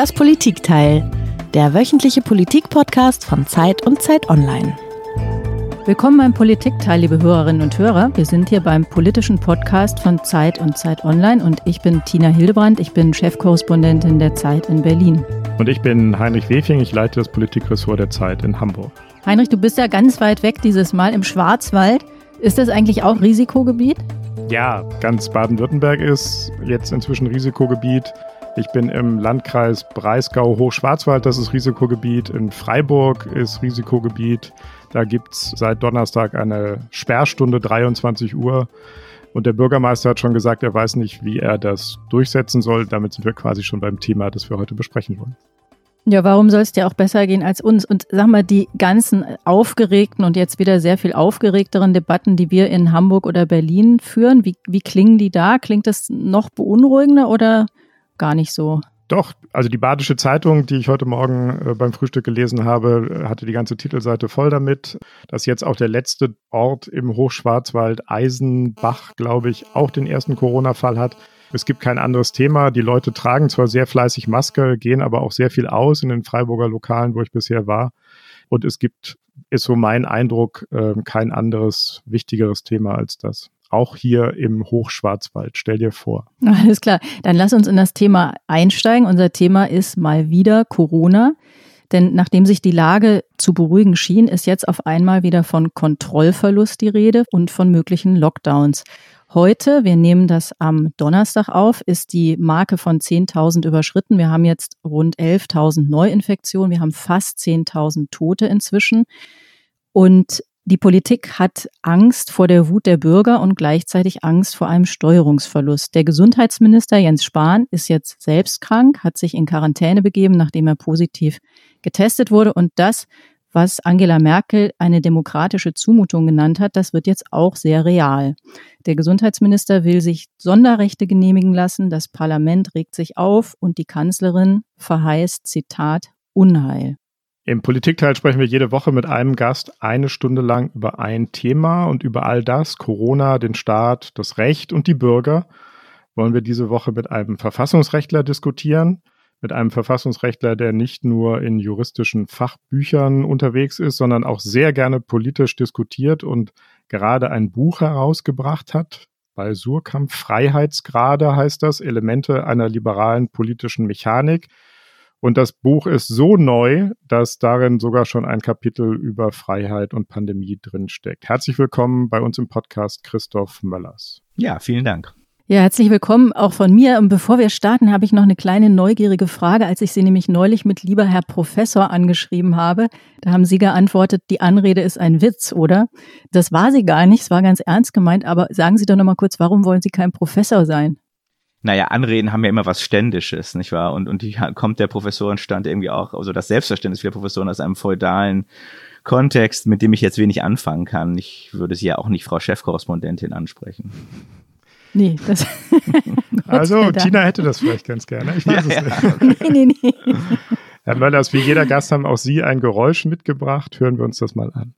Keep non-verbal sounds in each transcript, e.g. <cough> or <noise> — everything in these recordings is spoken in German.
Das Politikteil, der wöchentliche Politikpodcast von Zeit und Zeit Online. Willkommen beim Politikteil, liebe Hörerinnen und Hörer. Wir sind hier beim politischen Podcast von Zeit und Zeit Online und ich bin Tina Hildebrand, ich bin Chefkorrespondentin der Zeit in Berlin. Und ich bin Heinrich Wefing, ich leite das Politikressort der Zeit in Hamburg. Heinrich, du bist ja ganz weit weg dieses Mal im Schwarzwald. Ist das eigentlich auch Risikogebiet? Ja, ganz Baden-Württemberg ist jetzt inzwischen Risikogebiet. Ich bin im Landkreis Breisgau-Hochschwarzwald, das ist Risikogebiet. In Freiburg ist Risikogebiet. Da gibt es seit Donnerstag eine Sperrstunde 23 Uhr. Und der Bürgermeister hat schon gesagt, er weiß nicht, wie er das durchsetzen soll. Damit sind wir quasi schon beim Thema, das wir heute besprechen wollen. Ja, warum soll es dir auch besser gehen als uns? Und sag mal, die ganzen aufgeregten und jetzt wieder sehr viel aufgeregteren Debatten, die wir in Hamburg oder Berlin führen, wie, wie klingen die da? Klingt das noch beunruhigender oder gar nicht so? Doch, also die Badische Zeitung, die ich heute Morgen äh, beim Frühstück gelesen habe, hatte die ganze Titelseite voll damit, dass jetzt auch der letzte Ort im Hochschwarzwald, Eisenbach, glaube ich, auch den ersten Corona-Fall hat. Es gibt kein anderes Thema. Die Leute tragen zwar sehr fleißig Maske, gehen aber auch sehr viel aus in den Freiburger Lokalen, wo ich bisher war. Und es gibt, ist so mein Eindruck, äh, kein anderes wichtigeres Thema als das auch hier im Hochschwarzwald. Stell dir vor. <laughs> Alles klar. Dann lass uns in das Thema einsteigen. Unser Thema ist mal wieder Corona. Denn nachdem sich die Lage zu beruhigen schien, ist jetzt auf einmal wieder von Kontrollverlust die Rede und von möglichen Lockdowns. Heute, wir nehmen das am Donnerstag auf, ist die Marke von 10.000 überschritten. Wir haben jetzt rund 11.000 Neuinfektionen. Wir haben fast 10.000 Tote inzwischen. Und die Politik hat Angst vor der Wut der Bürger und gleichzeitig Angst vor einem Steuerungsverlust. Der Gesundheitsminister Jens Spahn ist jetzt selbst krank, hat sich in Quarantäne begeben, nachdem er positiv getestet wurde. Und das, was Angela Merkel eine demokratische Zumutung genannt hat, das wird jetzt auch sehr real. Der Gesundheitsminister will sich Sonderrechte genehmigen lassen, das Parlament regt sich auf und die Kanzlerin verheißt, Zitat, Unheil. Im Politikteil sprechen wir jede Woche mit einem Gast eine Stunde lang über ein Thema und über all das, Corona, den Staat, das Recht und die Bürger, wollen wir diese Woche mit einem Verfassungsrechtler diskutieren, mit einem Verfassungsrechtler, der nicht nur in juristischen Fachbüchern unterwegs ist, sondern auch sehr gerne politisch diskutiert und gerade ein Buch herausgebracht hat. Bei Surkamp Freiheitsgrade heißt das, Elemente einer liberalen politischen Mechanik. Und das Buch ist so neu, dass darin sogar schon ein Kapitel über Freiheit und Pandemie drinsteckt. Herzlich willkommen bei uns im Podcast Christoph Möllers. Ja, vielen Dank. Ja, herzlich willkommen auch von mir. Und bevor wir starten, habe ich noch eine kleine neugierige Frage. Als ich Sie nämlich neulich mit lieber Herr Professor angeschrieben habe, da haben Sie geantwortet, die Anrede ist ein Witz, oder? Das war sie gar nicht, es war ganz ernst gemeint, aber sagen Sie doch noch mal kurz, warum wollen Sie kein Professor sein? Naja, Anreden haben ja immer was Ständisches, nicht wahr? Und, und hier kommt der Professorenstand irgendwie auch, also das Selbstverständnis vieler Professoren aus einem feudalen Kontext, mit dem ich jetzt wenig anfangen kann. Ich würde sie ja auch nicht Frau Chefkorrespondentin ansprechen. Nee, das. <laughs> also, Tina hätte das vielleicht ganz gerne. Ich weiß ja, es nicht. Okay. <laughs> nee, nee, nee. Herr Möllers, wie jeder Gast haben auch Sie ein Geräusch mitgebracht. Hören wir uns das mal an.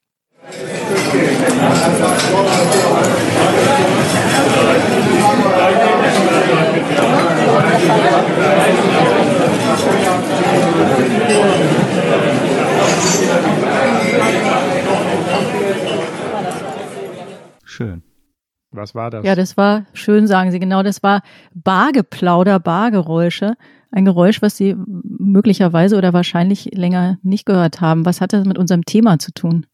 Schön. Was war das? Ja, das war schön, sagen Sie genau. Das war Bargeplauder, Bargeräusche. Ein Geräusch, was Sie möglicherweise oder wahrscheinlich länger nicht gehört haben. Was hat das mit unserem Thema zu tun?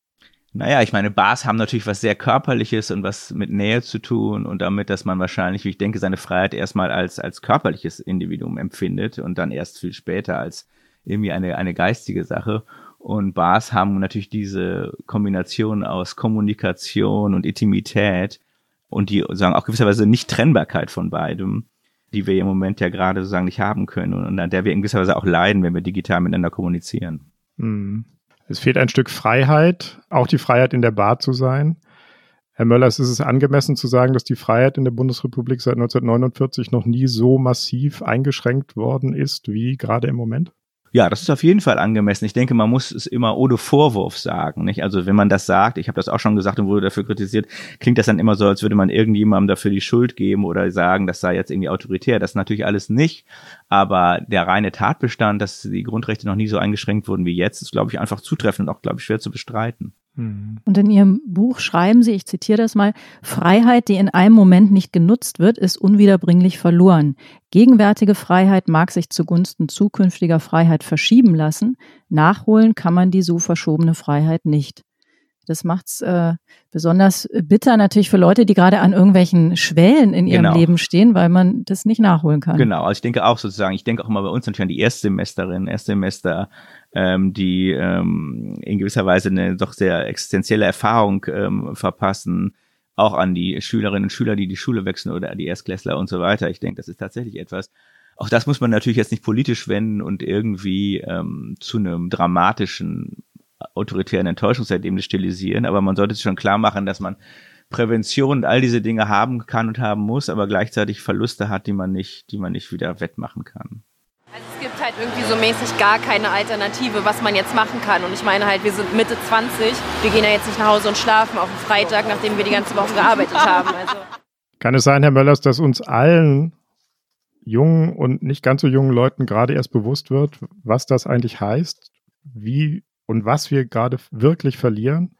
Naja, ich meine, Bars haben natürlich was sehr Körperliches und was mit Nähe zu tun und damit, dass man wahrscheinlich, wie ich denke, seine Freiheit erstmal als, als körperliches Individuum empfindet und dann erst viel später als irgendwie eine, eine geistige Sache. Und Bars haben natürlich diese Kombination aus Kommunikation und Intimität und die sagen auch gewisserweise Nicht-Trennbarkeit von beidem, die wir im Moment ja gerade sozusagen nicht haben können und an der wir in gewisser Weise auch leiden, wenn wir digital miteinander kommunizieren. Mhm. Es fehlt ein Stück Freiheit, auch die Freiheit in der Bar zu sein. Herr Möllers, ist es angemessen zu sagen, dass die Freiheit in der Bundesrepublik seit 1949 noch nie so massiv eingeschränkt worden ist wie gerade im Moment? Ja, das ist auf jeden Fall angemessen. Ich denke, man muss es immer ohne Vorwurf sagen. Nicht? Also wenn man das sagt, ich habe das auch schon gesagt und wurde dafür kritisiert, klingt das dann immer so, als würde man irgendjemandem dafür die Schuld geben oder sagen, das sei jetzt irgendwie autoritär. Das ist natürlich alles nicht. Aber der reine Tatbestand, dass die Grundrechte noch nie so eingeschränkt wurden wie jetzt, ist, glaube ich, einfach zutreffend und auch, glaube ich, schwer zu bestreiten. Mhm. Und in Ihrem Buch schreiben Sie, ich zitiere das mal, Freiheit, die in einem Moment nicht genutzt wird, ist unwiederbringlich verloren. Gegenwärtige Freiheit mag sich zugunsten zukünftiger Freiheit verschieben lassen. Nachholen kann man die so verschobene Freiheit nicht. Das macht's äh, besonders bitter natürlich für Leute, die gerade an irgendwelchen Schwellen in ihrem genau. Leben stehen, weil man das nicht nachholen kann. Genau, also ich denke auch sozusagen, ich denke auch immer bei uns natürlich an die Erstsemesterinnen, Erstsemester, ähm, die ähm, in gewisser Weise eine doch sehr existenzielle Erfahrung ähm, verpassen, auch an die Schülerinnen und Schüler, die die Schule wechseln oder die Erstklässler und so weiter. Ich denke, das ist tatsächlich etwas, auch das muss man natürlich jetzt nicht politisch wenden und irgendwie ähm, zu einem dramatischen autoritären Enttäuschungserlebnis stilisieren, aber man sollte sich schon klar machen, dass man Prävention und all diese Dinge haben kann und haben muss, aber gleichzeitig Verluste hat, die man nicht, die man nicht wieder wettmachen kann. Also es gibt halt irgendwie so mäßig gar keine Alternative, was man jetzt machen kann. Und ich meine halt, wir sind Mitte 20, wir gehen ja jetzt nicht nach Hause und schlafen auf dem Freitag, nachdem wir die ganze Woche gearbeitet haben. Also. Kann es sein, Herr Möllers, dass uns allen jungen und nicht ganz so jungen Leuten gerade erst bewusst wird, was das eigentlich heißt, wie und was wir gerade wirklich verlieren?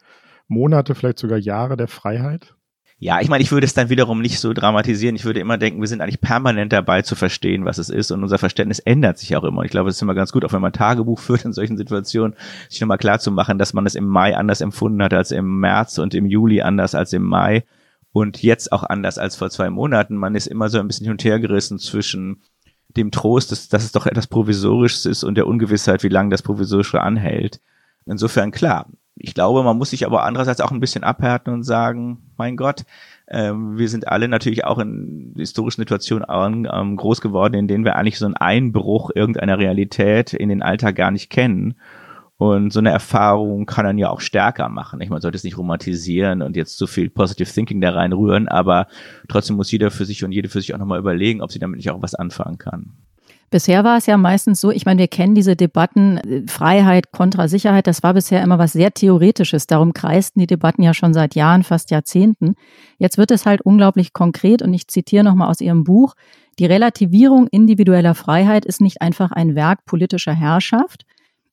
Monate, vielleicht sogar Jahre der Freiheit? Ja, ich meine, ich würde es dann wiederum nicht so dramatisieren. Ich würde immer denken, wir sind eigentlich permanent dabei zu verstehen, was es ist und unser Verständnis ändert sich auch immer. Und ich glaube, es ist immer ganz gut, auch wenn man Tagebuch <laughs> führt in solchen Situationen, sich nochmal klar zu machen, dass man es im Mai anders empfunden hat als im März und im Juli anders als im Mai und jetzt auch anders als vor zwei Monaten. Man ist immer so ein bisschen hin und her gerissen zwischen dem Trost, dass, dass es doch etwas Provisorisches ist und der Ungewissheit, wie lange das Provisorische anhält. Insofern klar. Ich glaube, man muss sich aber andererseits auch ein bisschen abhärten und sagen, mein Gott, ähm, wir sind alle natürlich auch in historischen Situationen ähm, groß geworden, in denen wir eigentlich so einen Einbruch irgendeiner Realität in den Alltag gar nicht kennen. Und so eine Erfahrung kann dann ja auch stärker machen. Ich, man sollte es nicht romantisieren und jetzt zu viel Positive Thinking da reinrühren, aber trotzdem muss jeder für sich und jede für sich auch nochmal überlegen, ob sie damit nicht auch was anfangen kann. Bisher war es ja meistens so, ich meine, wir kennen diese Debatten, äh, Freiheit kontra Sicherheit, das war bisher immer was sehr Theoretisches. Darum kreisten die Debatten ja schon seit Jahren, fast Jahrzehnten. Jetzt wird es halt unglaublich konkret und ich zitiere nochmal aus Ihrem Buch, die Relativierung individueller Freiheit ist nicht einfach ein Werk politischer Herrschaft,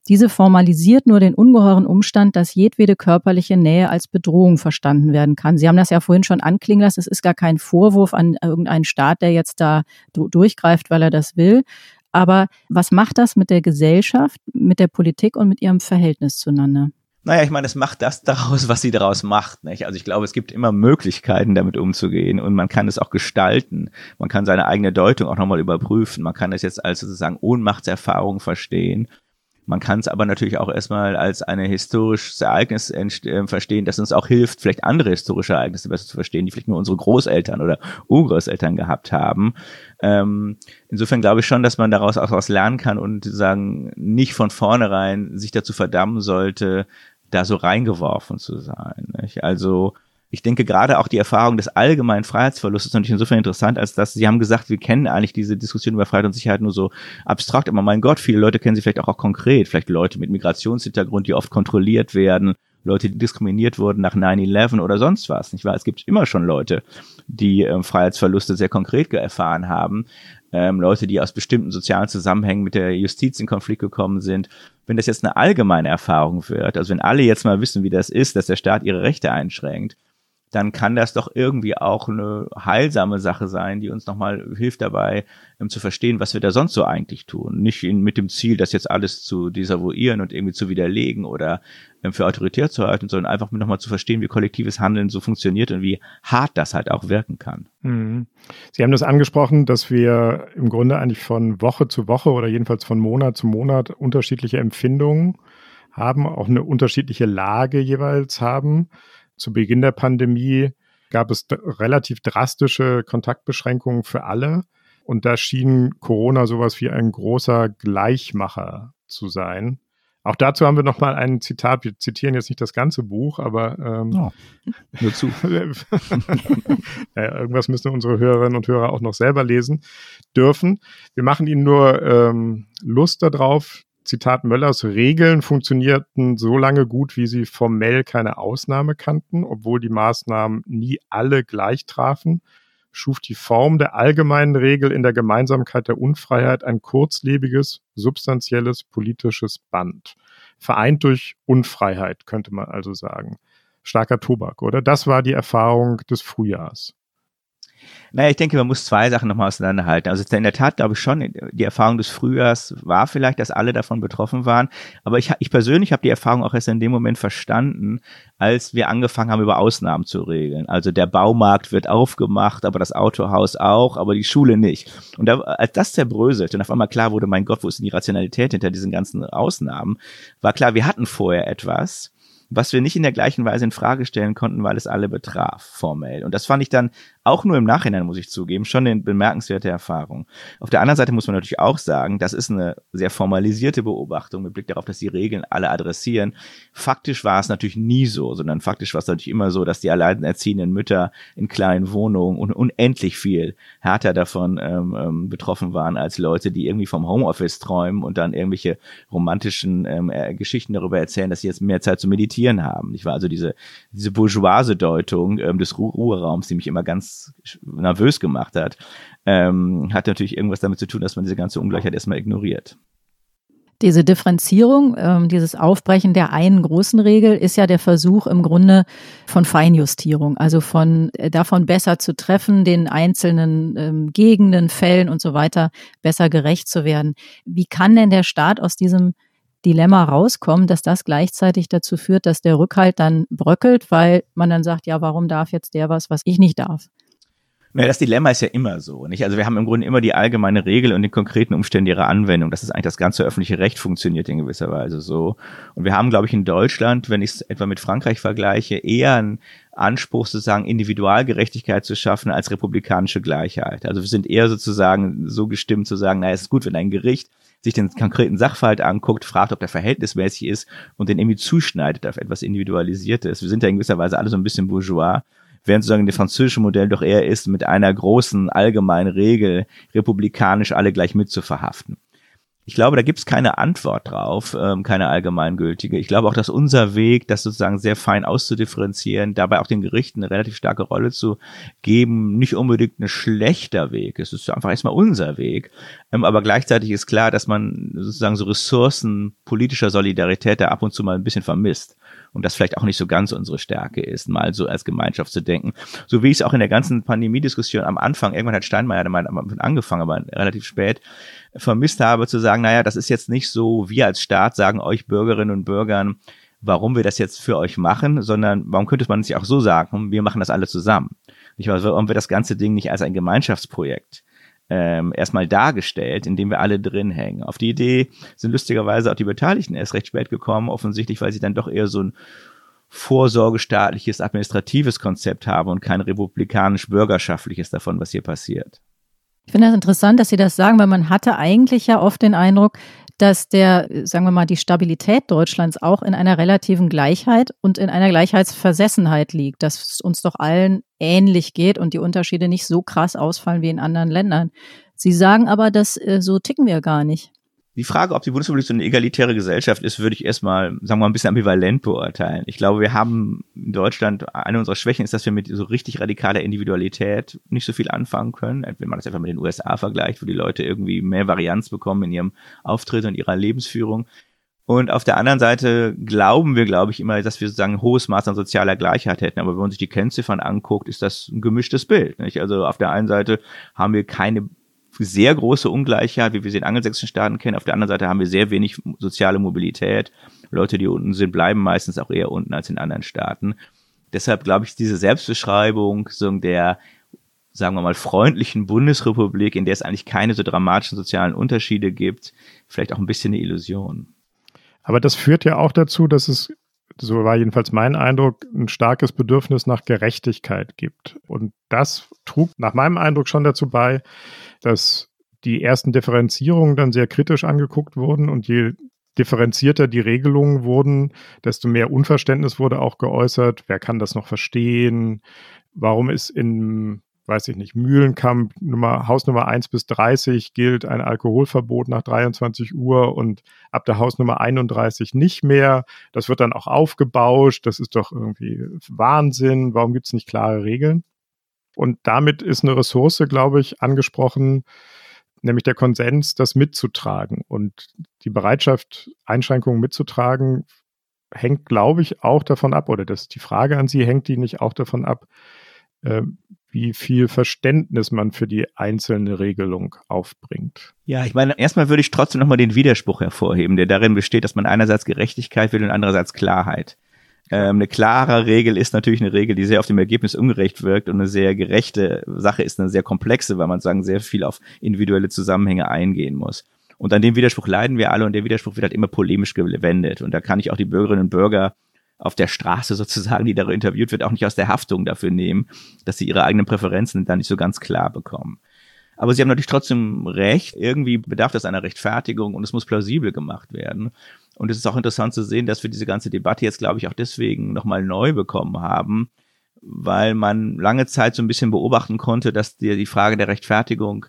diese formalisiert nur den ungeheuren Umstand, dass jedwede körperliche Nähe als Bedrohung verstanden werden kann. Sie haben das ja vorhin schon anklingen lassen. Es ist gar kein Vorwurf an irgendeinen Staat, der jetzt da durchgreift, weil er das will. Aber was macht das mit der Gesellschaft, mit der Politik und mit ihrem Verhältnis zueinander? Naja, ich meine, es macht das daraus, was sie daraus macht. Nicht? Also ich glaube, es gibt immer Möglichkeiten, damit umzugehen und man kann es auch gestalten. Man kann seine eigene Deutung auch nochmal überprüfen. Man kann es jetzt als sozusagen Ohnmachtserfahrung verstehen man kann es aber natürlich auch erstmal als ein historisches Ereignis äh, verstehen, das uns auch hilft, vielleicht andere historische Ereignisse besser zu verstehen, die vielleicht nur unsere Großeltern oder Urgroßeltern gehabt haben. Ähm, insofern glaube ich schon, dass man daraus auch was lernen kann und sagen, nicht von vornherein sich dazu verdammen sollte, da so reingeworfen zu sein. Nicht? Also ich denke gerade auch die Erfahrung des allgemeinen Freiheitsverlustes ist natürlich insofern interessant, als dass Sie haben gesagt, wir kennen eigentlich diese Diskussion über Freiheit und Sicherheit nur so abstrakt, aber mein Gott, viele Leute kennen sie vielleicht auch, konkret, vielleicht Leute mit Migrationshintergrund, die oft kontrolliert werden, Leute, die diskriminiert wurden nach 9-11 oder sonst was, nicht wahr? Es gibt immer schon Leute, die ähm, Freiheitsverluste sehr konkret erfahren haben, ähm, Leute, die aus bestimmten sozialen Zusammenhängen mit der Justiz in Konflikt gekommen sind. Wenn das jetzt eine allgemeine Erfahrung wird, also wenn alle jetzt mal wissen, wie das ist, dass der Staat ihre Rechte einschränkt, dann kann das doch irgendwie auch eine heilsame Sache sein, die uns nochmal hilft dabei, um, zu verstehen, was wir da sonst so eigentlich tun. Nicht in, mit dem Ziel, das jetzt alles zu desavouieren und irgendwie zu widerlegen oder ähm, für autoritär zu halten, sondern einfach nochmal zu verstehen, wie kollektives Handeln so funktioniert und wie hart das halt auch wirken kann. Mhm. Sie haben das angesprochen, dass wir im Grunde eigentlich von Woche zu Woche oder jedenfalls von Monat zu Monat unterschiedliche Empfindungen haben, auch eine unterschiedliche Lage jeweils haben. Zu Beginn der Pandemie gab es relativ drastische Kontaktbeschränkungen für alle. Und da schien Corona sowas wie ein großer Gleichmacher zu sein. Auch dazu haben wir noch mal ein Zitat. Wir zitieren jetzt nicht das ganze Buch, aber ähm, oh, <laughs> nur zu. <laughs> naja, irgendwas müssen unsere Hörerinnen und Hörer auch noch selber lesen dürfen. Wir machen Ihnen nur ähm, Lust darauf, Zitat Möllers, Regeln funktionierten so lange gut, wie sie formell keine Ausnahme kannten, obwohl die Maßnahmen nie alle gleich trafen, schuf die Form der allgemeinen Regel in der Gemeinsamkeit der Unfreiheit ein kurzlebiges, substanzielles politisches Band. Vereint durch Unfreiheit, könnte man also sagen. Starker Tobak, oder? Das war die Erfahrung des Frühjahrs. Naja, ich denke, man muss zwei Sachen nochmal auseinanderhalten. Also in der Tat glaube ich schon, die Erfahrung des Frühjahrs war vielleicht, dass alle davon betroffen waren. Aber ich, ich persönlich habe die Erfahrung auch erst in dem Moment verstanden, als wir angefangen haben, über Ausnahmen zu regeln. Also der Baumarkt wird aufgemacht, aber das Autohaus auch, aber die Schule nicht. Und da, als das zerbröselt und auf einmal klar wurde, mein Gott, wo ist denn die Rationalität hinter diesen ganzen Ausnahmen, war klar, wir hatten vorher etwas was wir nicht in der gleichen Weise in Frage stellen konnten, weil es alle betraf, formell. Und das fand ich dann auch nur im Nachhinein, muss ich zugeben, schon eine bemerkenswerte Erfahrung. Auf der anderen Seite muss man natürlich auch sagen, das ist eine sehr formalisierte Beobachtung mit Blick darauf, dass die Regeln alle adressieren. Faktisch war es natürlich nie so, sondern faktisch war es natürlich immer so, dass die alleinerziehenden Mütter in kleinen Wohnungen und unendlich viel härter davon ähm, ähm, betroffen waren als Leute, die irgendwie vom Homeoffice träumen und dann irgendwelche romantischen ähm, äh, Geschichten darüber erzählen, dass sie jetzt mehr Zeit zu meditieren haben. Ich war also diese, diese bourgeoise Deutung ähm, des Ru Ruheraums, die mich immer ganz nervös gemacht hat, ähm, hat natürlich irgendwas damit zu tun, dass man diese ganze Ungleichheit erstmal ignoriert. Diese Differenzierung, ähm, dieses Aufbrechen der einen großen Regel ist ja der Versuch im Grunde von Feinjustierung, also von äh, davon besser zu treffen, den einzelnen ähm, Gegenden, Fällen und so weiter besser gerecht zu werden. Wie kann denn der Staat aus diesem Dilemma rauskommen, dass das gleichzeitig dazu führt, dass der Rückhalt dann bröckelt, weil man dann sagt, ja, warum darf jetzt der was, was ich nicht darf? Naja, das Dilemma ist ja immer so, nicht? Also wir haben im Grunde immer die allgemeine Regel und den konkreten Umständen ihrer Anwendung. Das ist eigentlich das ganze öffentliche Recht funktioniert in gewisser Weise so. Und wir haben, glaube ich, in Deutschland, wenn ich es etwa mit Frankreich vergleiche, eher einen Anspruch sozusagen Individualgerechtigkeit zu schaffen als republikanische Gleichheit. Also wir sind eher sozusagen so gestimmt zu sagen, naja, es ist gut, wenn ein Gericht sich den konkreten Sachverhalt anguckt, fragt, ob der verhältnismäßig ist und den irgendwie zuschneidet auf etwas Individualisiertes. Wir sind ja in gewisser Weise alle so ein bisschen bourgeois während sozusagen das französische Modell doch eher ist, mit einer großen allgemeinen Regel republikanisch alle gleich mit zu verhaften. Ich glaube, da gibt es keine Antwort drauf, ähm, keine allgemeingültige. Ich glaube auch, dass unser Weg, das sozusagen sehr fein auszudifferenzieren, dabei auch den Gerichten eine relativ starke Rolle zu geben, nicht unbedingt ein schlechter Weg. Es ist einfach erstmal unser Weg. Ähm, aber gleichzeitig ist klar, dass man sozusagen so Ressourcen politischer Solidarität da ab und zu mal ein bisschen vermisst und das vielleicht auch nicht so ganz unsere Stärke ist, mal so als Gemeinschaft zu denken. So wie ich es auch in der ganzen Pandemiediskussion am Anfang, irgendwann hat Steinmeier damit angefangen, aber relativ spät, vermisst habe zu sagen, naja, das ist jetzt nicht so, wir als Staat sagen euch Bürgerinnen und Bürgern, warum wir das jetzt für euch machen, sondern warum könnte man sich auch so sagen, wir machen das alle zusammen. Ich weiß, warum wir das ganze Ding nicht als ein Gemeinschaftsprojekt ähm, erstmal dargestellt, indem wir alle drin hängen. Auf die Idee sind lustigerweise auch die Beteiligten erst recht spät gekommen, offensichtlich, weil sie dann doch eher so ein vorsorgestaatliches, administratives Konzept haben und kein republikanisch-bürgerschaftliches davon, was hier passiert. Ich finde das interessant, dass Sie das sagen, weil man hatte eigentlich ja oft den Eindruck, dass der, sagen wir mal, die Stabilität Deutschlands auch in einer relativen Gleichheit und in einer Gleichheitsversessenheit liegt, dass es uns doch allen ähnlich geht und die Unterschiede nicht so krass ausfallen wie in anderen Ländern. Sie sagen aber, dass äh, so ticken wir gar nicht. Die Frage, ob die Bundesrepublik so eine egalitäre Gesellschaft ist, würde ich erstmal, sagen wir mal, ein bisschen ambivalent beurteilen. Ich glaube, wir haben in Deutschland, eine unserer Schwächen ist, dass wir mit so richtig radikaler Individualität nicht so viel anfangen können. Wenn man das einfach mit den USA vergleicht, wo die Leute irgendwie mehr Varianz bekommen in ihrem Auftritt und ihrer Lebensführung. Und auf der anderen Seite glauben wir, glaube ich, immer, dass wir sozusagen ein hohes Maß an sozialer Gleichheit hätten. Aber wenn man sich die Kennziffern anguckt, ist das ein gemischtes Bild. Nicht? Also auf der einen Seite haben wir keine sehr große Ungleichheit, wie wir sie in angelsächsischen Staaten kennen. Auf der anderen Seite haben wir sehr wenig soziale Mobilität. Leute, die unten sind, bleiben meistens auch eher unten als in anderen Staaten. Deshalb glaube ich, diese Selbstbeschreibung so der, sagen wir mal, freundlichen Bundesrepublik, in der es eigentlich keine so dramatischen sozialen Unterschiede gibt, vielleicht auch ein bisschen eine Illusion. Aber das führt ja auch dazu, dass es so war jedenfalls mein Eindruck, ein starkes Bedürfnis nach Gerechtigkeit gibt. Und das trug nach meinem Eindruck schon dazu bei, dass die ersten Differenzierungen dann sehr kritisch angeguckt wurden und je differenzierter die Regelungen wurden, desto mehr Unverständnis wurde auch geäußert. Wer kann das noch verstehen? Warum ist in weiß ich nicht, Mühlenkamp, Nummer, Hausnummer 1 bis 30 gilt ein Alkoholverbot nach 23 Uhr und ab der Hausnummer 31 nicht mehr. Das wird dann auch aufgebauscht. Das ist doch irgendwie Wahnsinn. Warum gibt es nicht klare Regeln? Und damit ist eine Ressource, glaube ich, angesprochen, nämlich der Konsens, das mitzutragen. Und die Bereitschaft, Einschränkungen mitzutragen, hängt, glaube ich, auch davon ab, oder das ist die Frage an Sie, hängt die nicht auch davon ab, äh, wie viel Verständnis man für die einzelne Regelung aufbringt. Ja, ich meine, erstmal würde ich trotzdem nochmal den Widerspruch hervorheben, der darin besteht, dass man einerseits Gerechtigkeit will und andererseits Klarheit. Ähm, eine klare Regel ist natürlich eine Regel, die sehr auf dem Ergebnis ungerecht wirkt und eine sehr gerechte Sache ist eine sehr komplexe, weil man sagen sehr viel auf individuelle Zusammenhänge eingehen muss. Und an dem Widerspruch leiden wir alle und der Widerspruch wird halt immer polemisch gewendet. Und da kann ich auch die Bürgerinnen und Bürger auf der Straße sozusagen, die darüber interviewt wird, auch nicht aus der Haftung dafür nehmen, dass sie ihre eigenen Präferenzen da nicht so ganz klar bekommen. Aber sie haben natürlich trotzdem recht. Irgendwie bedarf das einer Rechtfertigung und es muss plausibel gemacht werden. Und es ist auch interessant zu sehen, dass wir diese ganze Debatte jetzt, glaube ich, auch deswegen nochmal neu bekommen haben, weil man lange Zeit so ein bisschen beobachten konnte, dass die, die Frage der Rechtfertigung